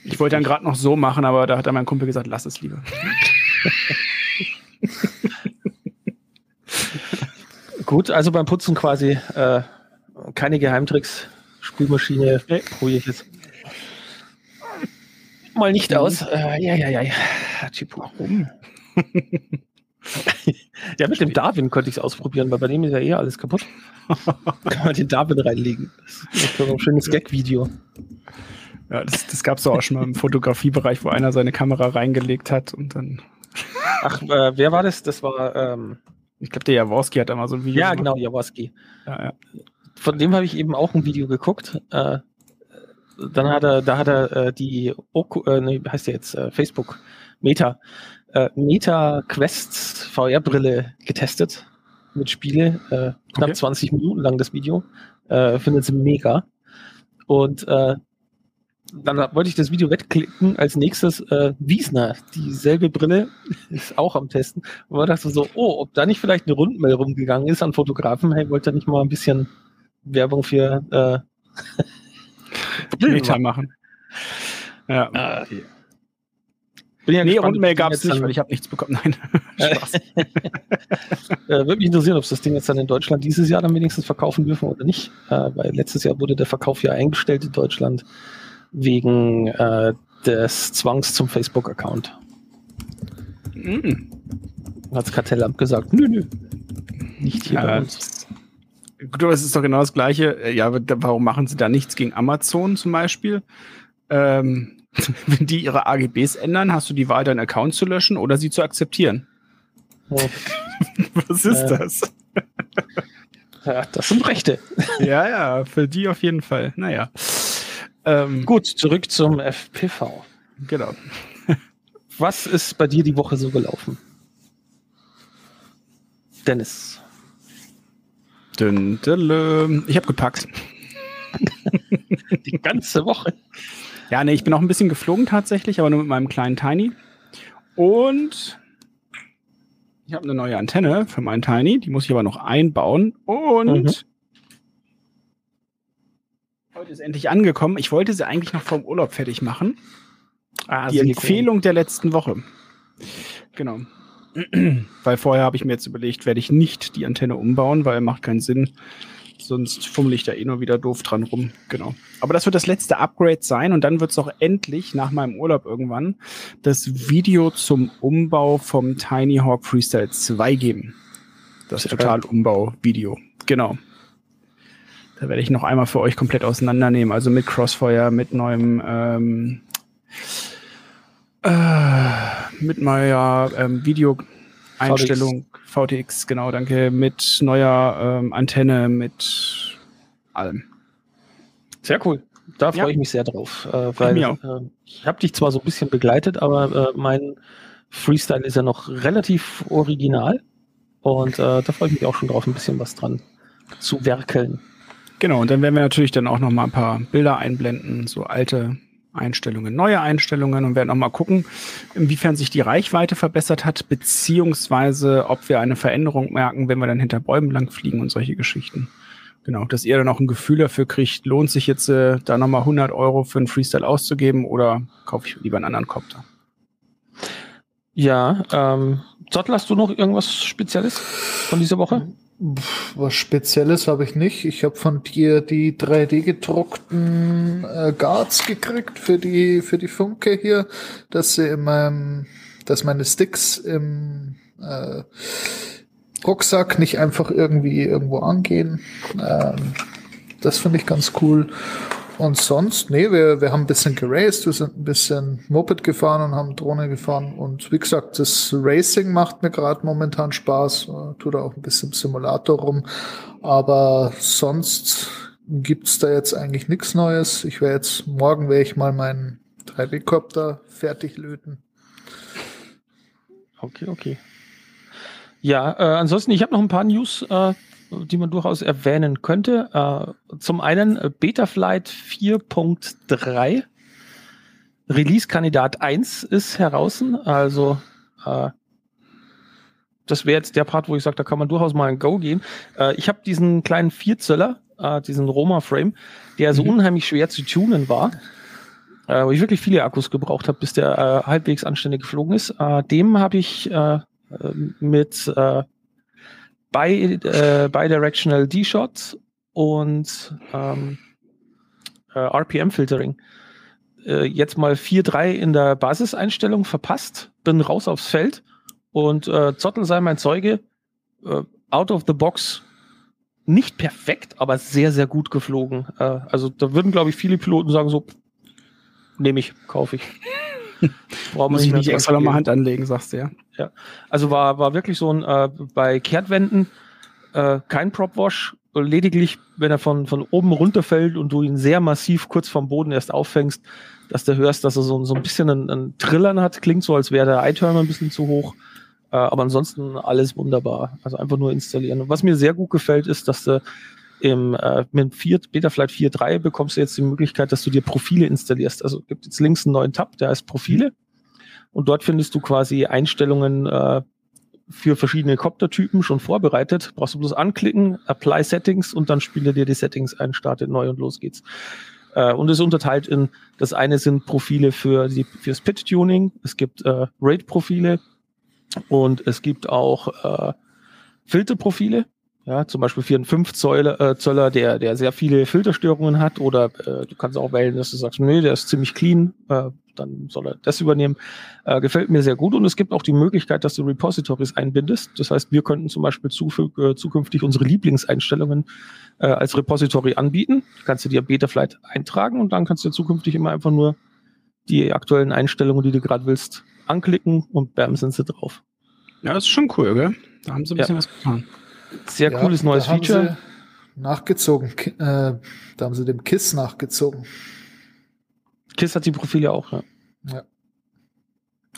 Ich wollte dann gerade noch so machen, aber da hat dann mein Kumpel gesagt, lass es lieber. Gut, also beim Putzen quasi äh, keine Geheimtricks. Spülmaschine probiere ich jetzt mal nicht aus. Äh, ja, ja, ja, ja. Chipu. Warum? Ja, mit dem Darwin konnte ich es ausprobieren, weil bei dem ist ja eh alles kaputt. Kann man den Darwin reinlegen. Das ist ein schönes Gag-Video. Ja, das, das gab es auch schon mal im Fotografiebereich, wo einer seine Kamera reingelegt hat und dann, Ach, äh, wer war das? Das war, ähm, ich glaube, der Jaworski hat da mal so ein Video ja, gemacht. genau, Jaworski. Ja, ja. Von dem habe ich eben auch ein Video geguckt. Äh, dann hat er, da hat er äh, die Oku, äh, nee, heißt der jetzt? Äh, Facebook Meta äh, Meta Quests VR-Brille getestet mit Spiele. Äh, knapp Okay. 20 Minuten lang das Video. Äh, findet sie mega. Und äh, dann wollte ich das Video wegklicken. Als nächstes äh, Wiesner, dieselbe Brille, ist auch am Testen. Und man dachte so, oh, ob da nicht vielleicht eine Rundmail rumgegangen ist an Fotografen, hey, wollt ihr nicht mal ein bisschen Werbung für äh, Meta machen? Ja. Ah, Bin ja nee, gespannt, Rundmail gab es nicht, weil ich habe nichts bekommen. Nein. Spaß. äh, Würde mich interessieren, ob es das Ding jetzt dann in Deutschland dieses Jahr dann wenigstens verkaufen dürfen oder nicht. Äh, weil letztes Jahr wurde der Verkauf ja eingestellt in Deutschland wegen äh, des Zwangs zum Facebook-Account. Mm. Hat das Kartellamt gesagt, nö, nö. Nicht hier bei Ja, uns. Aber es ist doch genau das Gleiche. Äh, Ja, warum machen sie da nichts gegen Amazon zum Beispiel? Ähm, wenn die ihre AGBs ändern, hast du die Wahl, deinen Account zu löschen oder sie zu akzeptieren. Oh, Was ist Äh. das? ja, das sind Rechte. ja, ja, für die auf jeden Fall. Naja. Ähm, Gut, zurück zum FPV. Genau. Was ist bei dir die Woche so gelaufen? Dennis. Dün, dün. Ich habe gepackt. Die ganze Woche. Ja, nee, ich bin auch ein bisschen geflogen tatsächlich, aber nur mit meinem kleinen Tiny. Und ich habe eine neue Antenne für meinen Tiny, die muss ich aber noch einbauen. Und Mhm. heute ist endlich angekommen. Ich wollte sie eigentlich noch vorm Urlaub fertig machen. Ah, die Empfehlung der letzten Woche. Genau. Weil vorher habe ich mir jetzt überlegt, werde ich nicht die Antenne umbauen, weil macht keinen Sinn. Sonst fummel ich da eh nur wieder doof dran rum. Genau. Aber das wird das letzte Upgrade sein und dann wird es auch endlich nach meinem Urlaub irgendwann das Video zum Umbau vom Tiny Hawk Freestyle 2 geben. Das Total-Umbau-Video. Genau. Da werde ich noch einmal für euch komplett auseinandernehmen. Also mit Crossfire, mit neuem ähm, äh, mit neuer ähm, Video-Einstellung, VTX. genau, danke, mit neuer ähm, Antenne, mit allem. Sehr cool. Da freue Ja. ich mich sehr drauf. Äh, weil äh, ich habe dich zwar so ein bisschen begleitet, aber äh, mein Freestyle ist ja noch relativ original. Und äh, da freue ich mich auch schon drauf, ein bisschen was dran zu werkeln. Genau, und dann werden wir natürlich dann auch noch mal ein paar Bilder einblenden, so alte Einstellungen, neue Einstellungen und werden auch mal gucken, inwiefern sich die Reichweite verbessert hat, beziehungsweise ob wir eine Veränderung merken, wenn wir dann hinter Bäumen lang fliegen und solche Geschichten. Genau, dass ihr dann auch ein Gefühl dafür kriegt, lohnt sich jetzt äh, da nochmal 100 Euro für einen Freestyle auszugeben oder kaufe ich lieber einen anderen Copter? Ja, ähm, Zottel, hast du noch irgendwas Spezielles von dieser Woche? Was Spezielles habe ich nicht. Ich habe von dir die 3D gedruckten äh, Guards gekriegt für die für die Funke hier, dass sie in meinem, dass meine Sticks im äh, Rucksack nicht einfach irgendwie irgendwo angehen. Ähm, das finde ich ganz cool. Und sonst, nee, wir, wir haben ein bisschen geraced, wir sind ein bisschen Moped gefahren und haben Drohne gefahren. Und wie gesagt, das Racing macht mir gerade momentan Spaß. Äh, tut auch ein bisschen im Simulator rum. Aber sonst gibt's da jetzt eigentlich nichts Neues. Ich werde jetzt, morgen werde ich mal meinen 3D-Copter fertig löten. Okay, okay. Ja, äh, ansonsten, ich habe noch ein paar News, äh, die man durchaus erwähnen könnte. Äh, zum einen äh, Betaflight 4.3. Release-Kandidat 1 ist heraus. Also äh, das wäre jetzt der Part, wo ich sage, da kann man durchaus mal ein Go gehen. Ich habe diesen kleinen Vierzöller, äh, diesen Roma-Frame, der so Mhm. unheimlich schwer zu tunen war. Äh, wo ich wirklich viele Akkus gebraucht habe, bis der äh, halbwegs anständig geflogen ist. Äh, dem habe ich äh, mit äh, Bi, äh, Bidirectional D-Shot und ähm, äh, RPM-Filtering äh, jetzt mal 4.3 in der Basiseinstellung verpasst, bin raus aufs Feld und äh, Zottel sei mein Zeuge, äh, out of the box nicht perfekt, aber sehr, sehr gut geflogen. Äh, also da würden, glaube ich, viele Piloten sagen so, nehme ich, kaufe ich. Muss ich nicht extra nochmal. Hand anlegen, sagst du ja. Also war, war wirklich so ein, äh, bei Kehrtwenden äh, kein Propwash, lediglich, wenn er von, von oben runterfällt und du ihn sehr massiv kurz vom Boden erst auffängst, dass du hörst, dass er so, so ein bisschen ein, ein Trillern hat, klingt so, als wäre der iTurner ein bisschen zu hoch. Äh, aber ansonsten alles wunderbar. Also einfach nur installieren. Und was mir sehr gut gefällt, ist, dass du im äh, mit 4, Betaflight 4.3 bekommst du jetzt die Möglichkeit, dass du dir Profile installierst. Also gibt jetzt links einen neuen Tab, der heißt Profile. Und dort findest du quasi Einstellungen äh, für verschiedene Copter-Typen schon vorbereitet. Brauchst du bloß anklicken, Apply Settings und dann spielt er dir die Settings ein, startet neu und los geht's. Äh, und es unterteilt in, das eine sind Profile für die, fürs Pit-Tuning, es gibt äh, Rate-Profile und es gibt auch äh, Filterprofile. Ja, zum Beispiel für einen 5 Zöller, äh, Zöller, der, der sehr viele Filterstörungen hat, oder äh, du kannst auch wählen, dass du sagst, nö, der ist ziemlich clean, äh, dann soll er das übernehmen. Äh, gefällt mir sehr gut. Und es gibt auch die Möglichkeit, dass du Repositories einbindest. Das heißt, wir könnten zum Beispiel äh, zukünftig unsere Lieblingseinstellungen äh, als Repository anbieten. Kannst du dir Betaflight eintragen und dann kannst du zukünftig immer einfach nur die aktuellen Einstellungen, die du gerade willst, anklicken und bam, sind sie drauf. Ja, das ist schon cool, gell? Da haben sie ein Ja. bisschen was getan. Sehr Ja, cooles neues da haben Feature. sie Nachgezogen. Äh, da haben sie dem KISS nachgezogen. KISS hat die Profile auch, ja. Ja.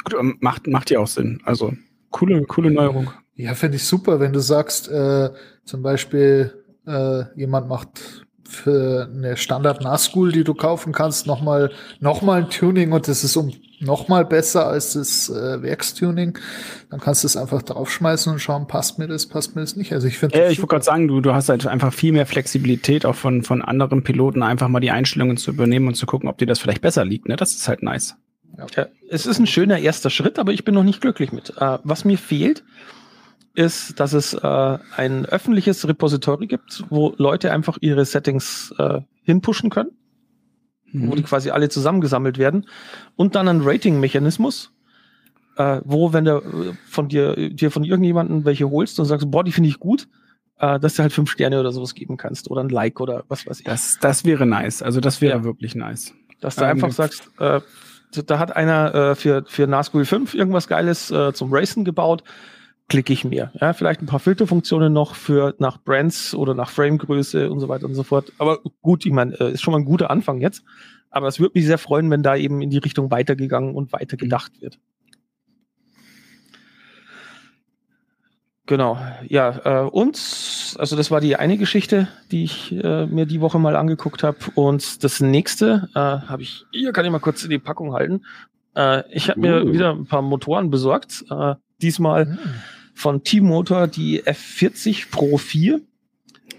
Gut, ähm, macht, macht ja auch Sinn. Also coole, coole Neuerung. Ja, finde ich super, wenn du sagst, äh, zum Beispiel, äh, jemand macht für eine Standard Nazgul, die du kaufen kannst, nochmal noch mal ein Tuning und das ist um nochmal besser als das äh, Werkstuning. Dann kannst du es einfach draufschmeißen und schauen, passt mir das, passt mir das nicht. Also ich finde. Äh, ich wollte gerade sagen, du, du hast halt einfach viel mehr Flexibilität auch von, von anderen Piloten, einfach mal die Einstellungen zu übernehmen und zu gucken, ob dir das vielleicht besser liegt. Ne? Das ist halt nice. Ja, es ist ein schöner erster Schritt, aber ich bin noch nicht glücklich mit. Äh, was mir fehlt, ist, dass es äh, ein öffentliches Repository gibt, wo Leute einfach ihre Settings äh, hinpushen können, mhm. wo die quasi alle zusammengesammelt werden und dann ein Rating-Mechanismus, äh, wo wenn du äh, von dir, dir von irgendjemandem welche holst und sagst, boah, die finde ich gut, äh, dass du halt fünf Sterne oder sowas geben kannst oder ein Like oder was weiß ich. Das, das wäre nice. Also das wäre ja. wirklich nice. Dass du ähm, einfach sagst, äh, da hat einer äh, für, für Nazgul 5 irgendwas Geiles äh, zum Racen gebaut klicke ich mir. Ja, vielleicht ein paar Filterfunktionen noch für nach Brands oder nach Framegröße und so weiter und so fort. Aber gut, ich meine, äh, ist schon mal ein guter Anfang jetzt. Aber es würde mich sehr freuen, wenn da eben in die Richtung weitergegangen und weiter gedacht wird. Genau, ja, äh, und also das war die eine Geschichte, die ich äh, mir die Woche mal angeguckt habe. Und das nächste äh, habe ich, hier kann ich mal kurz in die Packung halten. Äh, ich habe mir uh. wieder ein paar Motoren besorgt. Äh, diesmal mm von T-Motor die F40 Pro 4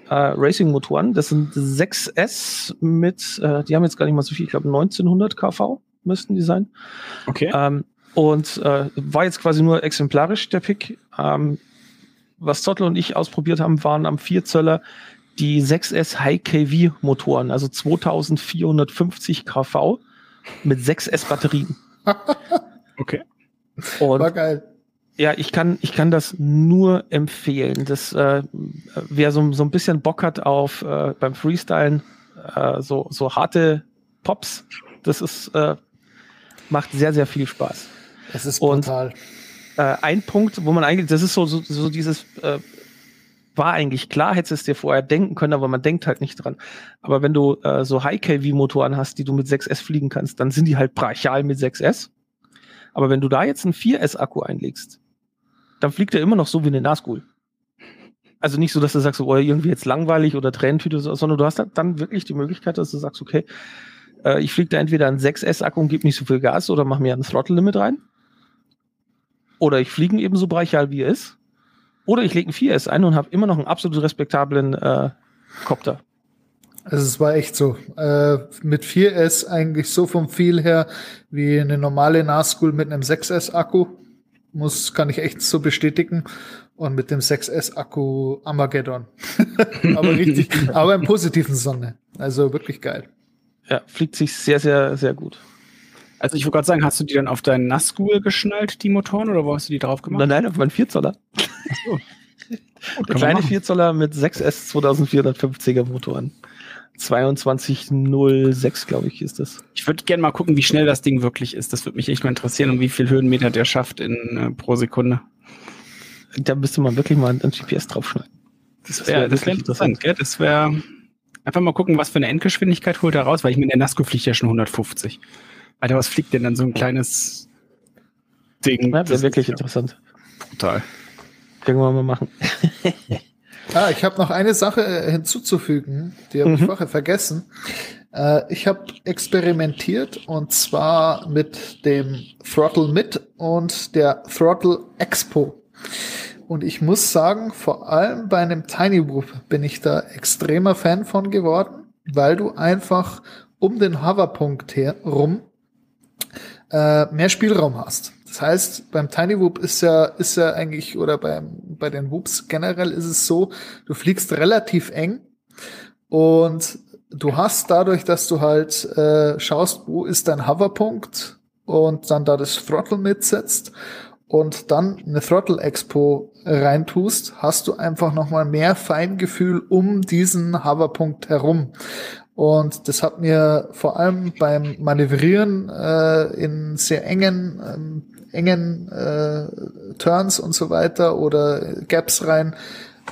äh, Racing-Motoren. Das sind 6S mit, äh, die haben jetzt gar nicht mal so viel, ich glaube 1900 kV müssten die sein. Okay. Ähm, und äh, war jetzt quasi nur exemplarisch der Pick. Ähm, was Zottel und ich ausprobiert haben, waren am 4 Zöller die 6S High KV Motoren, also 2450 kV mit 6S Batterien. okay. Und War geil. Ja, ich kann, ich kann das nur empfehlen. Das, äh, wer so, so ein bisschen Bock hat auf äh, beim Freestylen, äh, so, so harte Pops, das ist, äh, macht sehr, sehr viel Spaß. Es ist brutal. Und, äh, ein Punkt, wo man eigentlich, das ist so, so, so dieses, äh, war eigentlich klar, hättest du es dir vorher denken können, aber man denkt halt nicht dran. Aber wenn du äh, so High-KV-Motoren hast, die du mit 6S fliegen kannst, dann sind die halt brachial mit 6S. Aber wenn du da jetzt einen 4S-Akku einlegst, dann fliegt er immer noch so wie eine Nazgul. Also nicht so, dass du sagst, oh, irgendwie jetzt langweilig oder Tränentüte, sondern du hast dann wirklich die Möglichkeit, dass du sagst, okay, äh, ich fliege da entweder einen 6S-Akku und gebe nicht so viel Gas oder mache mir ein Throttle-Limit rein. Oder ich fliege eben so wie er ist. Oder ich lege einen 4S ein und habe immer noch einen absolut respektablen äh, Copter. Also es war echt so. Äh, mit 4S eigentlich so vom Feel her wie eine normale Nazgul mit einem 6S-Akku muss, kann ich echt so bestätigen. Und mit dem 6S-Akku Armageddon. aber richtig, aber im positiven Sonne. Also wirklich geil. Ja, fliegt sich sehr, sehr, sehr gut. Also ich wollte gerade sagen, hast du die dann auf deinen Nazgul geschnallt, die Motoren, oder wo hast du die drauf gemacht? Nein, nein, auf meinen Vierzoller. Ach so. Der kleine Vierzoller mit 6S 2450er Motoren. 2206, glaube ich, ist das. Ich würde gerne mal gucken, wie schnell das Ding wirklich ist. Das würde mich echt mal interessieren und wie viel Höhenmeter der schafft in äh, pro Sekunde. Da müsste man wirklich mal ein GPS draufschneiden. Das wäre wär, wär interessant, gell? Das wäre einfach mal gucken, was für eine Endgeschwindigkeit holt er raus, weil ich mit der Nasco fliege ja schon 150. Alter, was fliegt denn dann so ein kleines Ding? Ja, wäre wirklich interessant. Brutal. Irgendwann mal machen. Ah, ich habe noch eine Sache äh, hinzuzufügen, die habe mhm. ich vorher vergessen. Äh, ich habe experimentiert und zwar mit dem Throttle Mid und der Throttle Expo. Und ich muss sagen, vor allem bei einem Tiny Whoop bin ich da extremer Fan von geworden, weil du einfach um den Hoverpunkt herum äh, mehr Spielraum hast. Das heißt, beim Tiny Whoop ist ja, ist ja eigentlich, oder beim, bei den Whoops generell ist es so, du fliegst relativ eng und du hast dadurch, dass du halt äh, schaust, wo ist dein Hoverpunkt und dann da das Throttle mitsetzt und dann eine Throttle Expo reintust, hast du einfach nochmal mehr Feingefühl um diesen Hoverpunkt herum. Und das hat mir vor allem beim Manövrieren äh, in sehr engen ähm, engen äh, Turns und so weiter oder Gaps rein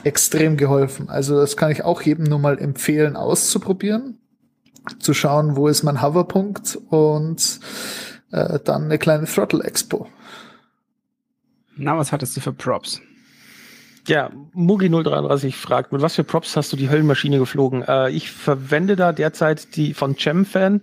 extrem geholfen. Also das kann ich auch jedem nur mal empfehlen auszuprobieren, zu schauen, wo ist mein Hoverpunkt und äh, dann eine kleine Throttle Expo. Na, was hattest du für Props? Ja, Mugi033 fragt, mit was für Props hast du die Höllenmaschine geflogen? Äh, ich verwende da derzeit die von Chamfan,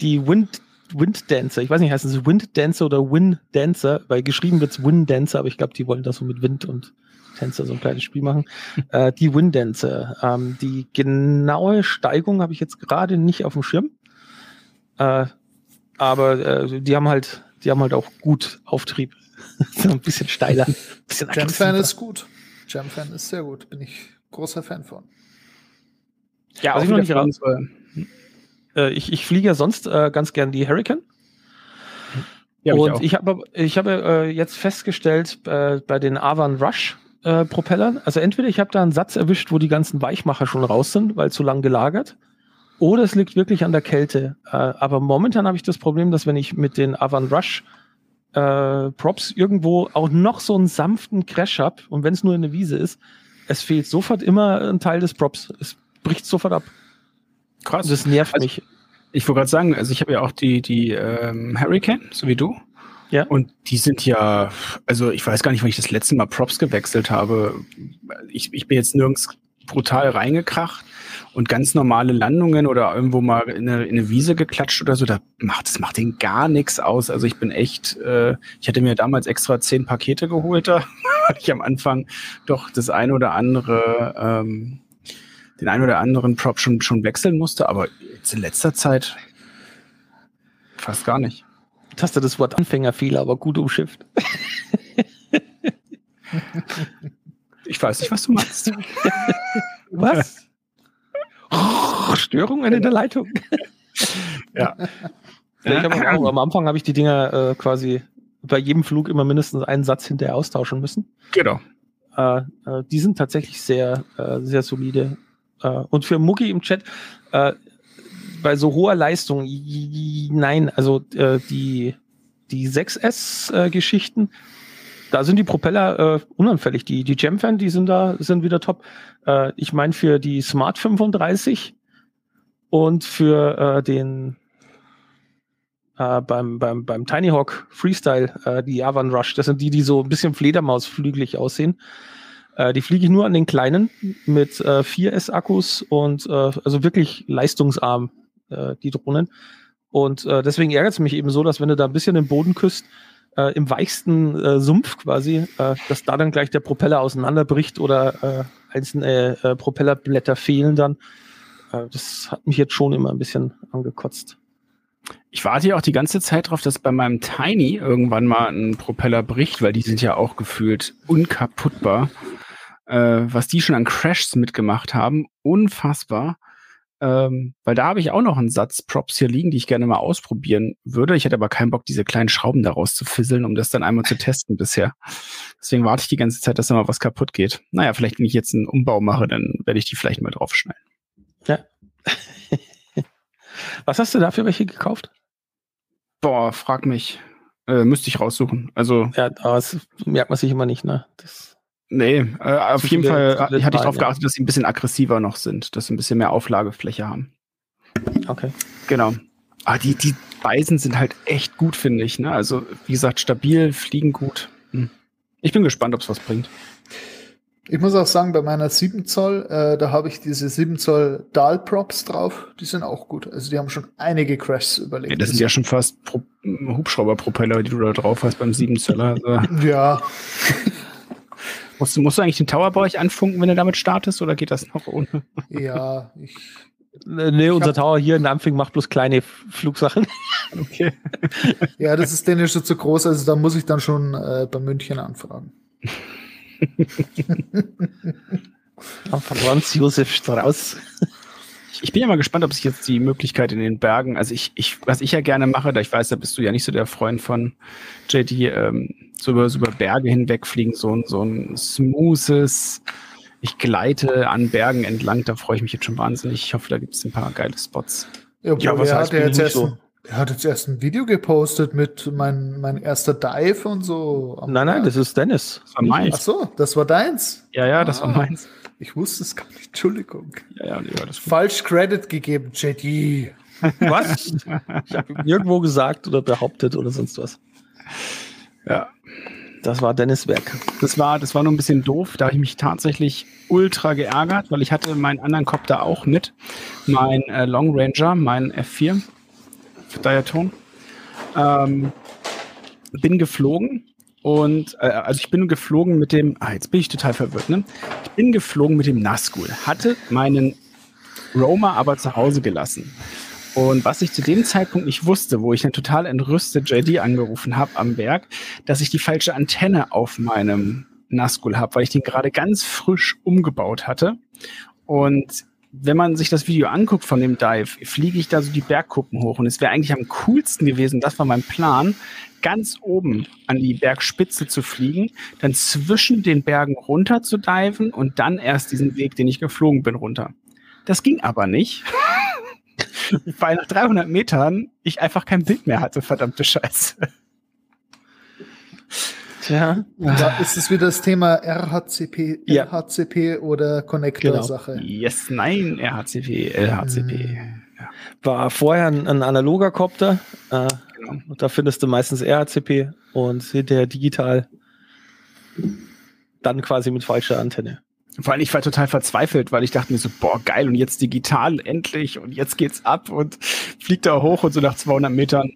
die Wind, Wind Dancer. Ich weiß nicht, heißt es Wind Dancer oder Wind Dancer, weil geschrieben wird's Wind Dancer, aber ich glaube, die wollen das so mit Wind und Tänzer so ein kleines Spiel machen. äh, die Wind Dancer. Ähm, die genaue Steigung habe ich jetzt gerade nicht auf dem Schirm. Äh, aber äh, die haben halt, die haben halt auch gut Auftrieb. so ein bisschen steiler. Ein bisschen Jam-Fan ist gut. Jam-Fan ist sehr gut. Bin ich großer Fan von. Ja, Was auch ich noch nicht raus- Äh, ich, ich fliege ja sonst äh, ganz gern die Hurricane. Ja, hab und auch. ich, habe ich habe äh, jetzt festgestellt äh, bei den Avan Rush äh, Propellern, also entweder ich habe da einen Satz erwischt, wo die ganzen Weichmacher schon raus sind, weil zu lang gelagert, oder es liegt wirklich an der Kälte. Äh, aber momentan habe ich das Problem, dass wenn ich mit den Avan Rush Props irgendwo auch noch so einen sanften Crash habe und wenn es nur eine Wiese ist, es fehlt sofort immer ein Teil des Props. Es bricht sofort ab. Krass. Das nervt Also- mich. Ich wollte gerade sagen, also ich habe ja auch die, die ähm, Hurricane, so wie du. Ja. Und die sind ja, also ich weiß gar nicht, wann ich das letzte Mal Props gewechselt habe. Ich, ich bin jetzt nirgends brutal reingekracht und ganz normale Landungen oder irgendwo mal in eine, in eine Wiese geklatscht oder so, da macht das macht den gar nichts aus. Also ich bin echt, äh, ich hatte mir damals extra zehn Pakete geholt, da weil ich am Anfang doch das ein oder andere ähm, den ein oder anderen Prop schon, schon wechseln musste, aber jetzt in letzter Zeit fast gar nicht. Jetzt hast du das Wort Anfängerfehler, aber gut umschifft. Ich weiß nicht, was du meinst. Was? Störungen in der Leitung. ja. Ja, auch, am Anfang habe ich die Dinger äh, quasi bei jedem Flug immer mindestens einen Satz hinterher austauschen müssen. Genau. Äh, äh, die sind tatsächlich sehr, äh, sehr solide. Äh, und für Mucki im Chat, äh, bei so hoher Leistung, nein, also äh, die, die 6S-Geschichten, da sind die Propeller äh, unanfällig. Die, die Gemfan, die sind da, sind wieder top. Äh, ich meine für die Smart 35 und für äh, den äh, beim, beim, beim Tiny Hawk Freestyle, äh, die Avan Rush, das sind die, die so ein bisschen Fledermausflügelig aussehen. Äh, die fliege ich nur an den kleinen mit äh, 4S-Akkus und äh, also wirklich leistungsarm, äh, die Drohnen. Und äh, deswegen ärgert es mich eben so, dass wenn du da ein bisschen den Boden küsst, äh, im weichsten Sumpf quasi, dass da dann gleich der Propeller auseinanderbricht oder einzelne Propellerblätter fehlen dann. Das hat mich jetzt schon immer ein bisschen angekotzt. Ich warte ja auch die ganze Zeit drauf, dass bei meinem Tiny irgendwann mal ein Propeller bricht, weil die sind ja auch gefühlt unkaputtbar. Äh, was die schon an Crashs mitgemacht haben, unfassbar. Ähm, weil da habe ich auch noch einen Satz Props hier liegen, die ich gerne mal ausprobieren würde. Ich hätte aber keinen Bock, diese kleinen Schrauben daraus zu fisseln, um das dann einmal zu testen bisher. Deswegen warte ich die ganze Zeit, dass da mal was kaputt geht. Naja, vielleicht, wenn ich jetzt einen Umbau mache, dann werde ich die vielleicht mal draufschneiden. Was hast du da für welche gekauft? Boah, frag mich. Äh, müsste ich raussuchen. Also, Ja, das merkt man sich immer nicht, ne? Das, nee, äh, auf Zu jeden Fall hatte ich darauf ja. geachtet, dass sie ein bisschen aggressiver noch sind, dass sie ein bisschen mehr Auflagefläche haben. okay. Genau. Aber die, die Beisen sind halt echt gut, finde ich. Ne? Also, wie gesagt, stabil, fliegen gut. Hm. Ich bin gespannt, ob es was bringt. Ich muss auch sagen, bei meiner 7 Zoll, äh, da habe ich diese 7 Zoll Dahl-Props drauf. Die sind auch gut. Also die haben schon einige Crashs überlebt. Ja, das sind ja schon fast Pro Hubschrauberpropeller, die du da drauf hast beim 7 Zöller. Also, ja, musst, du, musst du eigentlich den Tower bei euch anfunken, wenn du damit startest, oder geht das noch ohne? ja, ich, Nee, unser hab- Tower hier in Ampfing macht bloß kleine Flugsachen. Okay. ja, das ist denen schon zu groß. Also da muss ich dann schon äh, bei München anfragen. Von Franz Josef Strauß. Ich bin ja mal gespannt, ob sich jetzt die Möglichkeit in den Bergen, also ich, ich, was ich ja gerne mache, da ich weiß, da bist du ja nicht so der Freund von JD, ähm, so über, so über Berge hinwegfliegen, so, ein- so ein smoothes, ich gleite an Bergen entlang, da freue ich mich jetzt schon wahnsinnig. Ich hoffe, da gibt es ein paar geile Spots. Ja, Ja, ja was er, heißt, hat ja bin jetzt erst so? ein, er hat jetzt erst ein Video gepostet mit mein, mein erster Dive und so. am Nein, nein, Berg. das ist Dennis. Das war meins. Ach so, das war deins. Ja, ja, das war Ah. meins. Ich wusste es gar nicht. Entschuldigung. Ja, ja, nee, war das gut. Falsch Credit gegeben, JD. Was? Ich habe nirgendwo gesagt oder behauptet oder sonst was. Ja. Das war Dennis Werk. Das war, das war nur ein bisschen doof. Da habe ich mich tatsächlich ultra geärgert, weil ich hatte meinen anderen Copter auch mit. Mein äh, Long Ranger, mein F4 Diaton. Ähm, bin geflogen und äh, also ich bin geflogen mit dem, ah, jetzt bin ich total verwirrt, ne? Ich bin geflogen mit dem Nazgul, hatte meinen Roamer aber zu Hause gelassen. Und was ich zu dem Zeitpunkt nicht wusste, wo ich dann total entrüstet JD angerufen habe am Werk, dass ich die falsche Antenne auf meinem Nazgul habe, weil ich den gerade ganz frisch umgebaut hatte. Und wenn man sich das Video anguckt von dem Dive, fliege ich da so die Bergkuppen hoch. Und es wäre eigentlich am coolsten gewesen, das war mein Plan, ganz oben an die Bergspitze zu fliegen, dann zwischen den Bergen runter zu diven und dann erst diesen Weg, den ich geflogen bin, runter. Das ging aber nicht. weil nach 300 Metern ich einfach kein Bild mehr hatte, verdammte Scheiße. Tja. Da ist es wieder das Thema RHCP, Ja. RHCP oder Connector-Sache. Yes, nein, RHCP, LHCP. War vorher ein, ein analoger Copter. Äh, Genau. da findest du meistens RHCP und hinterher digital. Dann quasi mit falscher Antenne. Vor allem, ich war total verzweifelt, weil ich dachte mir so, boah, geil, und jetzt digital, endlich, und jetzt geht's ab und fliegt da hoch und so nach 200 Metern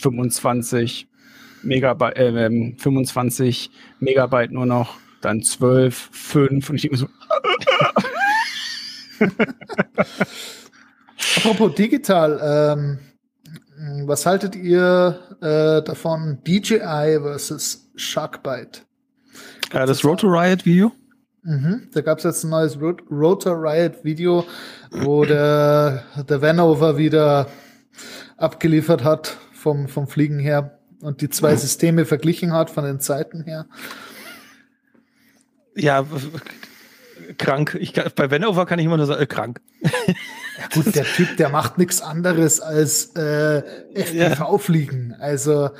25 Megabyte, äh, ähm, 25 Megabyte nur noch, dann 12, 5 und ich denke mir so, Apropos digital, ähm, was haltet ihr äh, davon DJI versus Sharkbite? Äh, das Roto Riot Video. Mhm. Da gab es jetzt ein neues Rot Rotor Riot Video, wo der, der Vanover wieder abgeliefert hat vom, vom Fliegen her und die zwei Systeme verglichen hat von den Zeiten her. Ja, krank. Ich bei Vanover kann ich immer nur sagen, äh, krank. Ja, gut, der Typ, der macht nichts anderes als äh, FPV-Fliegen. Also,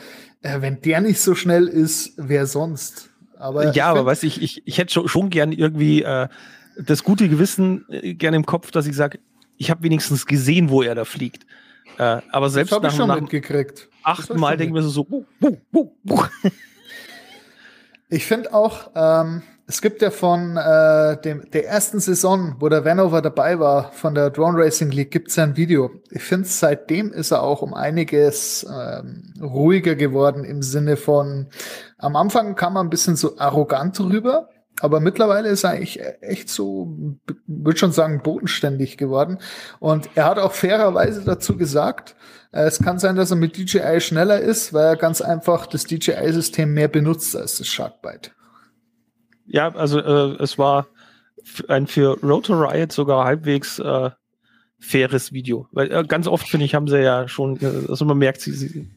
äh, wenn der nicht so schnell ist, wer sonst? Aber ich ja, aber du, ich, ich, ich hätte schon, schon gern irgendwie äh, das gute Gewissen äh, gerne im Kopf, dass ich sage, ich habe wenigstens gesehen, wo er da fliegt. Äh, aber das selbst ich nach, schon nach mitgekriegt. achten Mal denke ich mir so, so buh, buh, buh, buh. Ich finde auch, ähm, es gibt ja von äh, dem, der ersten Saison, wo der Vanover dabei war, von der Drone Racing League, gibt's ja ein Video. Ich finde, seitdem ist er auch um einiges ähm, ruhiger geworden im Sinne von, am Anfang kam er ein bisschen so arrogant rüber, aber mittlerweile ist er eigentlich echt so, würde schon sagen, bodenständig geworden. Und er hat auch fairerweise dazu gesagt, äh, es kann sein, dass er mit DJI schneller ist, weil er ganz einfach das DJI-System mehr benutzt als das Sharkbite. Ja, also äh, es war ein für Roto Riot sogar halbwegs äh, faires Video. Weil äh, ganz oft, finde ich, haben sie ja schon, äh, also man merkt, sie, sie,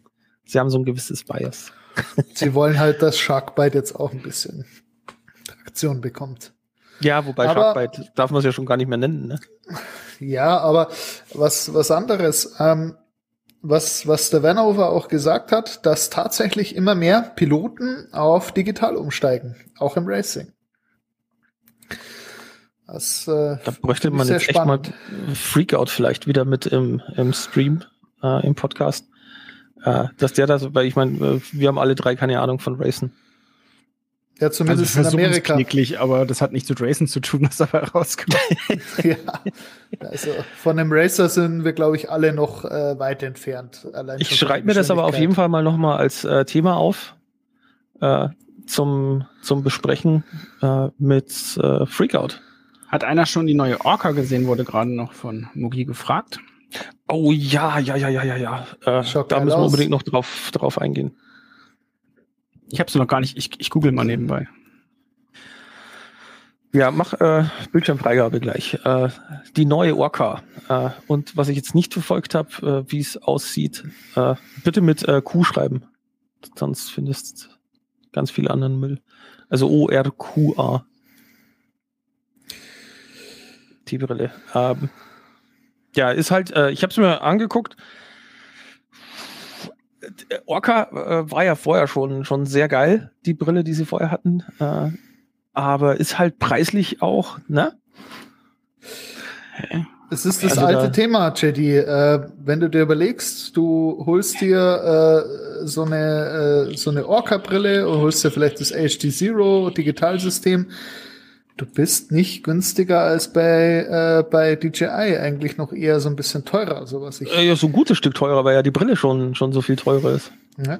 sie haben so ein gewisses Bias. Sie wollen halt, dass Sharkbite jetzt auch ein bisschen Traktion bekommt. Ja, wobei Aber- Sharkbite darf man es ja schon gar nicht mehr nennen. Ne? Ja, aber was, was anderes, ähm, was, was der Vanover auch gesagt hat, dass tatsächlich immer mehr Piloten auf digital umsteigen, auch im Racing. Das, äh, Da bräuchte man jetzt echt mal spannend. Freakout vielleicht wieder mit im, im Stream, äh, im Podcast. Äh, dass der da weil ich meine, äh, wir haben alle drei keine Ahnung von Racen. Ja, also zumindest in versuchen's Amerika. knicklig, aber das hat nichts mit Racing zu tun, was dabei rauskommt. ja, also von einem Racer sind wir, glaube ich, alle noch äh, weit entfernt. Allein Ich schreibe mir das aber auf jeden. Fall mal nochmal als äh, Thema auf äh, zum, zum Besprechen äh, mit äh, Freakout. Hat einer schon die neue Orca gesehen, wurde gerade noch von Mugi gefragt. Oh ja, ja, ja, ja, ja, ja. Äh, da müssen wir aus. unbedingt noch drauf, drauf eingehen. Ich habe sie noch gar nicht, ich, ich google mal nebenbei. Ja, mach äh, Bildschirmfreigabe gleich. Äh, die neue Orca. Äh, und was ich jetzt nicht verfolgt habe, äh, wie es aussieht, äh, bitte mit äh, Q schreiben. Sonst findest ganz viel anderen Müll. Also O-R-Q-A. Die Brille. Ähm, ja, ist halt, ich habe es mir angeguckt. Äh, Orca äh, war ja vorher schon, schon sehr geil, die Brille, die sie vorher hatten. Äh, aber ist halt preislich auch, ne? Es ist das Also alte da- Thema, JD. Äh, wenn du dir überlegst, du holst dir äh, so eine, äh, so eine Orca-Brille und holst dir vielleicht das HD Zero Digitalsystem, du bist nicht günstiger als bei, äh, bei DJI, eigentlich noch eher so ein bisschen teurer, so was ich. Äh, ja, so ein gutes Stück teurer, weil ja die Brille schon, schon so viel teurer ist. Ja.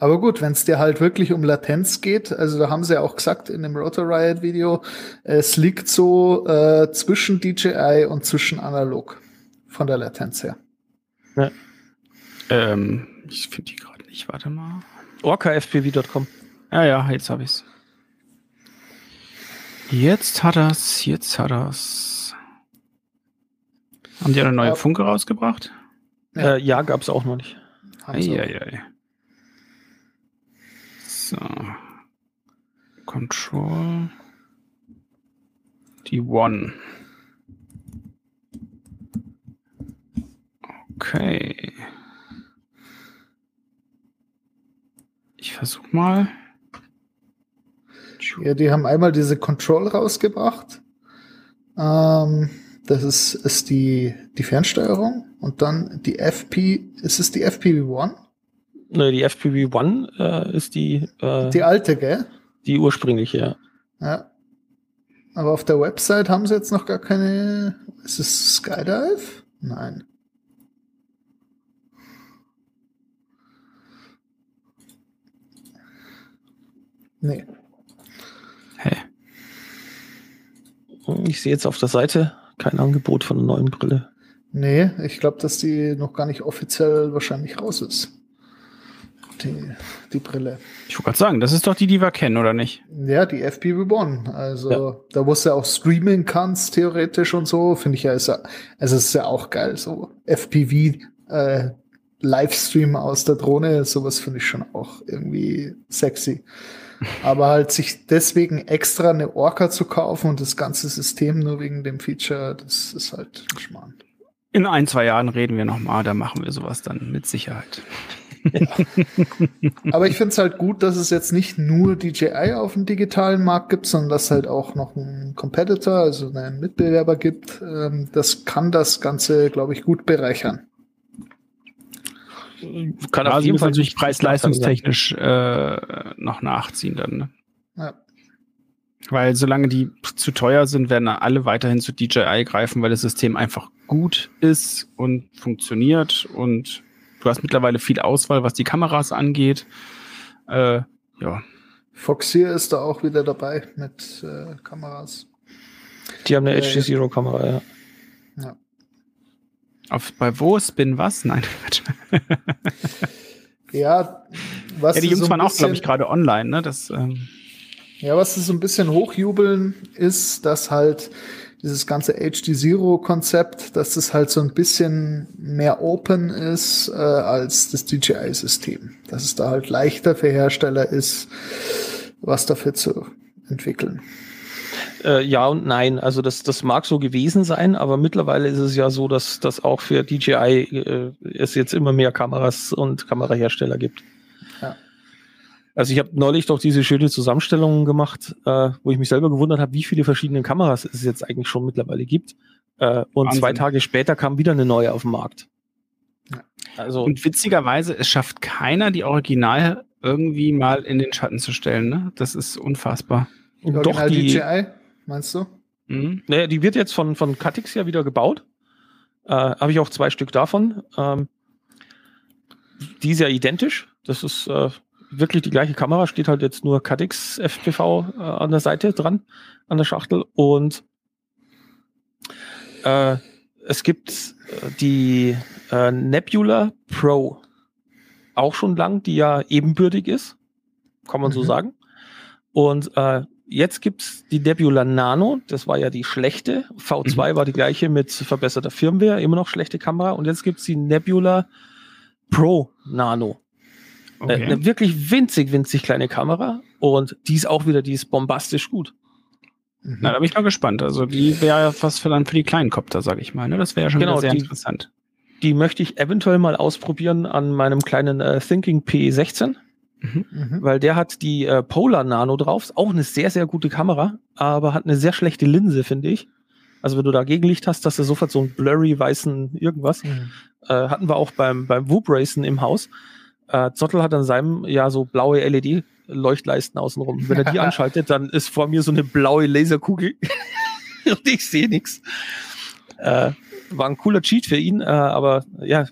Aber gut, wenn es dir halt wirklich um Latenz geht, also da haben sie ja auch gesagt in dem Rotor Riot Video, es liegt so äh, zwischen DJI und zwischen analog von der Latenz her. Ähm, ich finde die gerade nicht. Warte mal. orcafpv.com. Ja, ja, jetzt habe ich's. Jetzt hat er's, jetzt hat er's. Haben die eine neue Ja. Funke rausgebracht? Ja. Äh, ja, gab's auch noch nicht. Eieiei. So. Control. Die One. Okay. Ich versuch mal. Ja, die haben einmal diese Control rausgebracht. Ähm, das ist, ist die, die Fernsteuerung und dann die FP, ist es die FPV-1? Ne, die FPV One äh, ist die, äh, Die alte, gell? die ursprüngliche, ja. Ja. Aber auf der Website haben sie jetzt noch gar keine. Ist es Skydive? Nein. Nee. Hä? Ich sehe jetzt auf der Seite kein Angebot von einer neuen Brille. Nee, ich glaube, dass die noch gar nicht offiziell wahrscheinlich raus ist. Die, die Brille. Ich wollte gerade sagen, das ist doch die, die wir kennen, oder nicht? Ja, die FPV One. Also, Ja. da wo du ja auch streamen kannst, theoretisch und so, finde ich ja, ist ja, also es ist ja auch geil. So FPV, äh, Livestream aus der Drohne, sowas finde ich schon auch irgendwie sexy. Aber halt sich deswegen extra eine Orca zu kaufen und das ganze System nur wegen dem Feature, das ist halt Schmarrn. In ein, zwei Jahren reden wir nochmal, da machen wir sowas dann mit Sicherheit. Aber ich finde es halt gut, dass es jetzt nicht nur DJI auf dem digitalen Markt gibt, sondern dass halt auch noch ein Competitor, also einen Mitbewerber gibt. Ähm, das kann das Ganze, glaube ich, gut bereichern. Kann Ja, auf jeden Fall natürlich preis-leistungstechnisch äh, noch nachziehen dann. Ne? Ja. Weil solange die zu teuer sind, werden alle weiterhin zu DJI greifen, weil das System einfach gut ist und funktioniert und du hast mittlerweile viel Auswahl, was die Kameras angeht. Äh, ja, Foxier ist da auch wieder dabei mit äh, Kameras. Die haben eine Äh, HD Zero Kamera. Ja. Auf, bei wo Spin was? Nein. Ja, was ja, die Jungs so waren auch, glaube ich, gerade online. Ne? Das, ähm, Ja, was sie so ein bisschen hochjubeln, ist, dass halt dieses ganze HD Zero Konzept, dass das halt so ein bisschen mehr open ist äh, als das DJI System. Dass es da halt leichter für Hersteller ist, was dafür zu entwickeln. Äh, ja und nein. Also das, das mag so gewesen sein, aber mittlerweile ist es ja so, dass dass auch für DJI äh, es jetzt immer mehr Kameras und Kamerahersteller gibt. Ja. Also ich habe neulich doch diese schöne Zusammenstellung gemacht, äh, wo ich mich selber gewundert habe, wie viele verschiedene Kameras es jetzt eigentlich schon mittlerweile gibt. Äh, und Wahnsinn. zwei Tage später kam wieder eine neue auf den Markt. Ja. Also und witzigerweise, es schafft keiner, die Original irgendwie mal in den Schatten zu stellen. Ne? Das ist unfassbar. Die doch die, DJI, meinst du? Mhm. Naja, die wird jetzt von, von Cutix ja wieder gebaut. Äh, Habe ich auch zwei Stück davon. Ähm, die ist ja identisch. Das ist äh, wirklich die gleiche Kamera, steht halt jetzt nur Cutix FPV äh, an der Seite dran, an der Schachtel. Und äh, es gibt äh, die äh, Nebula Pro auch schon lang, die ja ebenbürtig ist, kann man so Mhm. sagen. Und äh, jetzt gibt's die Nebula Nano, das war ja die schlechte. V2 war die gleiche mit verbesserter Firmware, immer noch schlechte Kamera. Und jetzt gibt's die Nebula Pro Nano. Äh, Okay. Eine wirklich winzig, winzig kleine Kamera. Und die ist auch wieder, die ist bombastisch gut. Mhm. Na, da bin ich mal gespannt. Also die wäre ja was für dann für die kleinen Kopter, sag ich mal. Ne? Das wäre ja schon Genau, sehr die- interessant. Die möchte ich eventuell mal ausprobieren an meinem kleinen äh, Thinking P16. Mhm. weil der hat die äh, Polar Nano drauf. Ist auch eine sehr, sehr gute Kamera, aber hat eine sehr schlechte Linse, finde ich. Also wenn du da Gegenlicht hast, hast du sofort so einen blurry weißen irgendwas. Mhm. Äh, hatten wir auch beim, beim Whoop Racen im Haus. Äh, Zottel hat an seinem ja so blaue LED-Leuchtleisten außenrum. Wenn er die anschaltet, dann ist vor mir so eine blaue Laserkugel und ich sehe nichts. Äh, war ein cooler Cheat für ihn, äh, aber ja,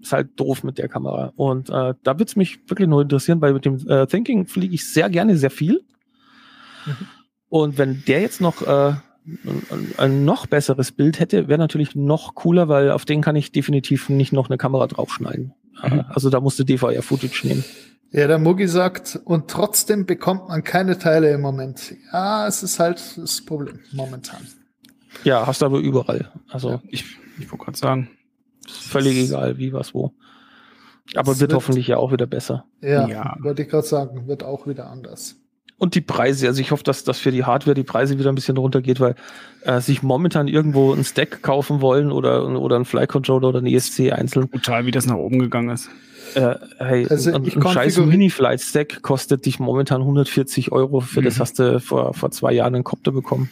ist halt doof mit der Kamera. Und äh, da wird's mich wirklich nur interessieren, weil mit dem äh, Thinking fliege ich sehr gerne sehr viel. Mhm. Und wenn der jetzt noch äh, ein, ein noch besseres Bild hätte, wäre natürlich noch cooler, weil auf den kann ich definitiv nicht noch eine Kamera draufschneiden. Äh, Mhm. Also da musste DVR-Footage nehmen. Ja, der Mugi sagt, und trotzdem bekommt man keine Teile im Moment. Ja, es ist halt das Problem momentan. Ja, hast du aber überall. Also Ja, ich ich wollte gerade sagen. Völlig egal, wie, was, wo. Aber wird wird- hoffentlich ja auch wieder besser. Ja, Ja. wollte ich gerade sagen, wird auch wieder anders. Und die Preise, also ich hoffe, dass, dass für die Hardware die Preise wieder ein bisschen runtergeht, weil äh, sich momentan irgendwo ein Stack kaufen wollen oder, oder ein Fly Controller oder ein ESC einzeln. Brutal, wie das nach oben gegangen ist. Äh, hey, Also ein, ein scheiß Mini-Flight-Stack kostet dich momentan 140 Euro. Für das Mhm. hast du vor, vor zwei Jahren einen Copter bekommen.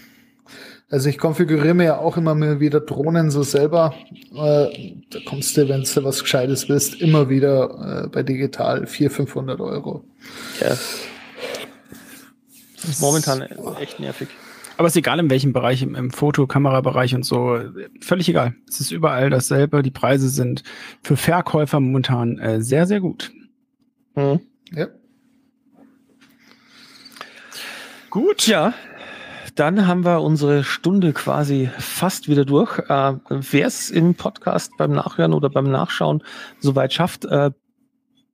Also ich konfiguriere mir ja auch immer mal wieder Drohnen so selber. Äh, da kommst du, wenn du was Gescheites willst, immer wieder äh, bei digital 400, 500 Euro. Ja. Das ist momentan echt nervig. Aber ist egal in welchem Bereich, im, im Fotokamerabereich und so, völlig egal. Es ist überall dasselbe. Die Preise sind für Verkäufer momentan äh, sehr, sehr gut. Mhm. Ja. Gut. Tja, dann haben wir unsere Stunde quasi fast wieder durch. Äh, Wer es im Podcast beim Nachhören oder beim Nachschauen soweit schafft, äh,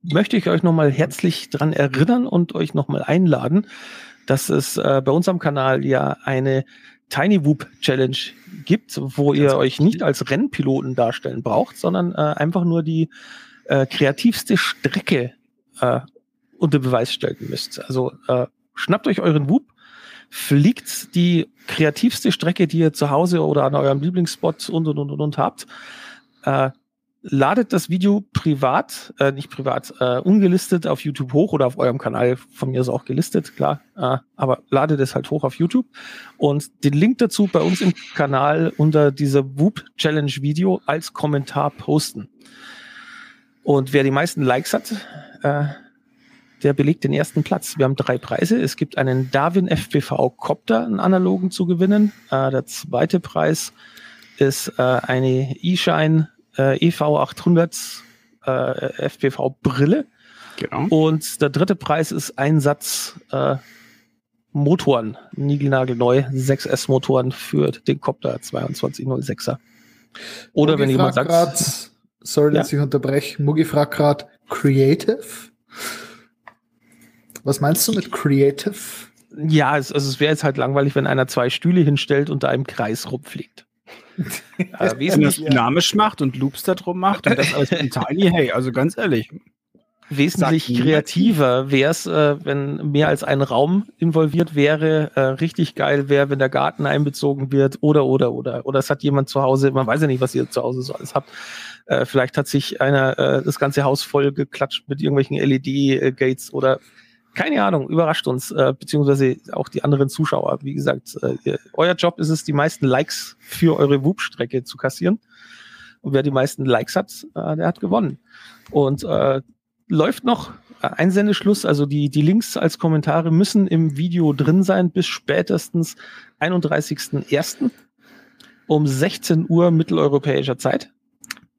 möchte ich euch nochmal herzlich dran erinnern und euch nochmal einladen, dass es äh, bei uns am Kanal ja eine Tiny Whoop Challenge gibt, wo ihr euch nicht als Rennpiloten darstellen braucht, sondern äh, einfach nur die äh, kreativste Strecke äh, unter Beweis stellen müsst. Also schnappt euch euren Whoop, fliegt die kreativste Strecke, die ihr zu Hause oder an eurem Lieblingsspot und und und und, habt. Äh, ladet das Video privat, äh, nicht privat, äh, ungelistet auf YouTube hoch oder auf eurem Kanal, von mir ist auch gelistet, klar, äh, aber ladet es halt hoch auf YouTube und den Link dazu bei uns im Kanal unter dieser Whoop Challenge Video als Kommentar posten. Und wer die meisten Likes hat, äh, der belegt den ersten Platz. Wir haben drei Preise. Es gibt einen Darwin FPV Copter, einen analogen zu gewinnen. Äh, der zweite Preis ist äh, eine E-Shine äh, EV800 äh, FPV Brille. Genau. Und der dritte Preis ist ein Satz äh, Motoren, niegelnagelneu, 6S Motoren für den Copter 2206er. Oder Mugi wenn jemand sagt, grad, sorry, dass ich unterbreche, Mugi fragt gerade, Creative? Was meinst du mit Creative? ja, es, also es wäre jetzt halt langweilig, wenn einer zwei Stühle hinstellt und da im Kreis rumfliegt. äh, Wenn das wesentlich, dynamisch macht und Loops da drum macht und das alles einem Tiny, hey, also ganz ehrlich. wesentlich kreativer wäre es, äh, wenn mehr als ein Raum involviert wäre. Äh, richtig geil wäre, wenn der Garten einbezogen wird oder, oder, oder. Oder es hat jemand zu Hause, man weiß ja nicht, was ihr zu Hause so alles habt. Äh, vielleicht hat sich einer äh, das ganze Haus voll geklatscht mit irgendwelchen LED-Gates oder keine Ahnung, überrascht uns, äh, beziehungsweise auch die anderen Zuschauer. Wie gesagt, äh, euer Job ist es, die meisten Likes für eure Whoop-Strecke zu kassieren. Und wer die meisten Likes hat, äh, der hat gewonnen. Und äh, läuft noch äh, Einsendeschluss, also die, die Links als Kommentare müssen im Video drin sein bis spätestens 31.01. um 16 Uhr mitteleuropäischer Zeit.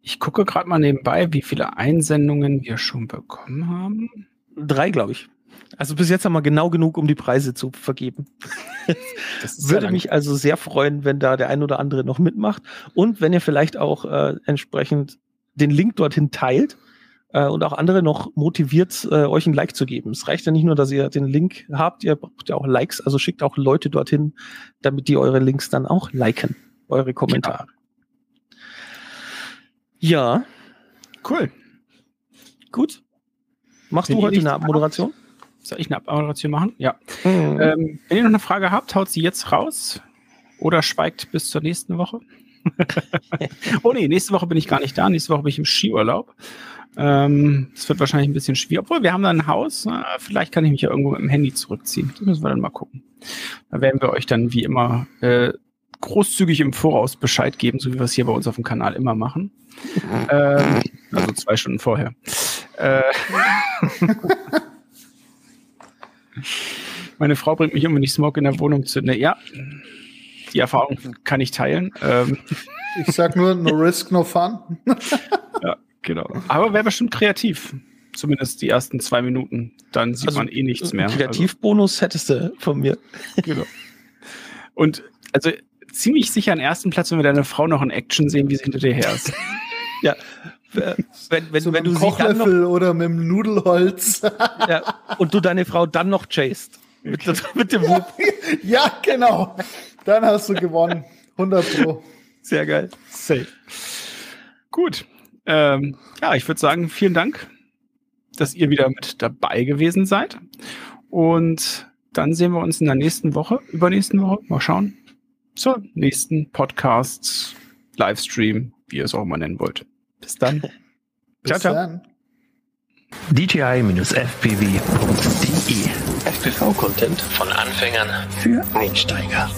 Ich gucke gerade mal nebenbei, wie viele Einsendungen wir schon bekommen haben. Drei, glaube ich. Also bis jetzt haben wir genau genug, um die Preise zu vergeben. Das Würde ja mich also sehr freuen, wenn da der ein oder andere noch mitmacht und wenn ihr vielleicht auch äh, entsprechend den Link dorthin teilt äh, und auch andere noch motiviert, äh, euch ein Like zu geben. Es reicht ja nicht nur, dass ihr den Link habt, ihr braucht ja auch Likes, also schickt auch Leute dorthin, damit die eure Links dann auch liken, eure Kommentare. Ja, cool. gut. Machst Wenn du heute eine Moderation? Soll ich eine Abmoderation machen? Ja. Mhm. Ähm, wenn ihr noch eine Frage habt, haut sie jetzt raus oder schweigt bis zur nächsten Woche. oh nee, nächste Woche bin ich gar nicht da. Nächste Woche bin ich im Skiurlaub. Ähm, das wird wahrscheinlich ein bisschen schwierig. Obwohl, wir haben da ein Haus. Na, vielleicht kann ich mich ja irgendwo mit dem Handy zurückziehen. Das müssen wir dann mal gucken. Da werden wir euch dann wie immer äh, großzügig im Voraus Bescheid geben, so wie wir es hier bei uns auf dem Kanal immer machen. ähm, also zwei Stunden vorher. Äh, meine Frau bringt mich immer nicht Smog in der Wohnung zu. Ne, ja, die Erfahrung kann ich teilen. Ähm, Ich sag nur, no risk, no fun. ja, genau. Aber wäre bestimmt kreativ. Zumindest die ersten zwei Minuten. Dann sieht Also, man eh nichts mehr. Einen Kreativbonus hättest du von mir. Also, genau. Und also ziemlich sicher an ersten Platz, wenn wir deine Frau noch in Action sehen, wie sie hinter dir her ist. Ja. Wenn, wenn, So wenn mit du dem sie dann noch, Kochlöffel oder mit dem Nudelholz. ja, und du deine Frau dann noch chased. Mit, mit dem Whoop. ja, genau. Dann hast du gewonnen. 100 Pro. Sehr geil. Safe. Gut. Ähm, ja, ich würde sagen, vielen Dank, dass ihr wieder mit dabei gewesen seid. Und dann sehen wir uns in der nächsten Woche, übernächsten Woche, mal schauen, zur nächsten Podcast, Livestream, wie ihr es auch immer nennen wollt. Bis dann. Bis Ciao, ciao. dann. DJI-FPV.de FPV-Content von Anfängern für Einsteiger.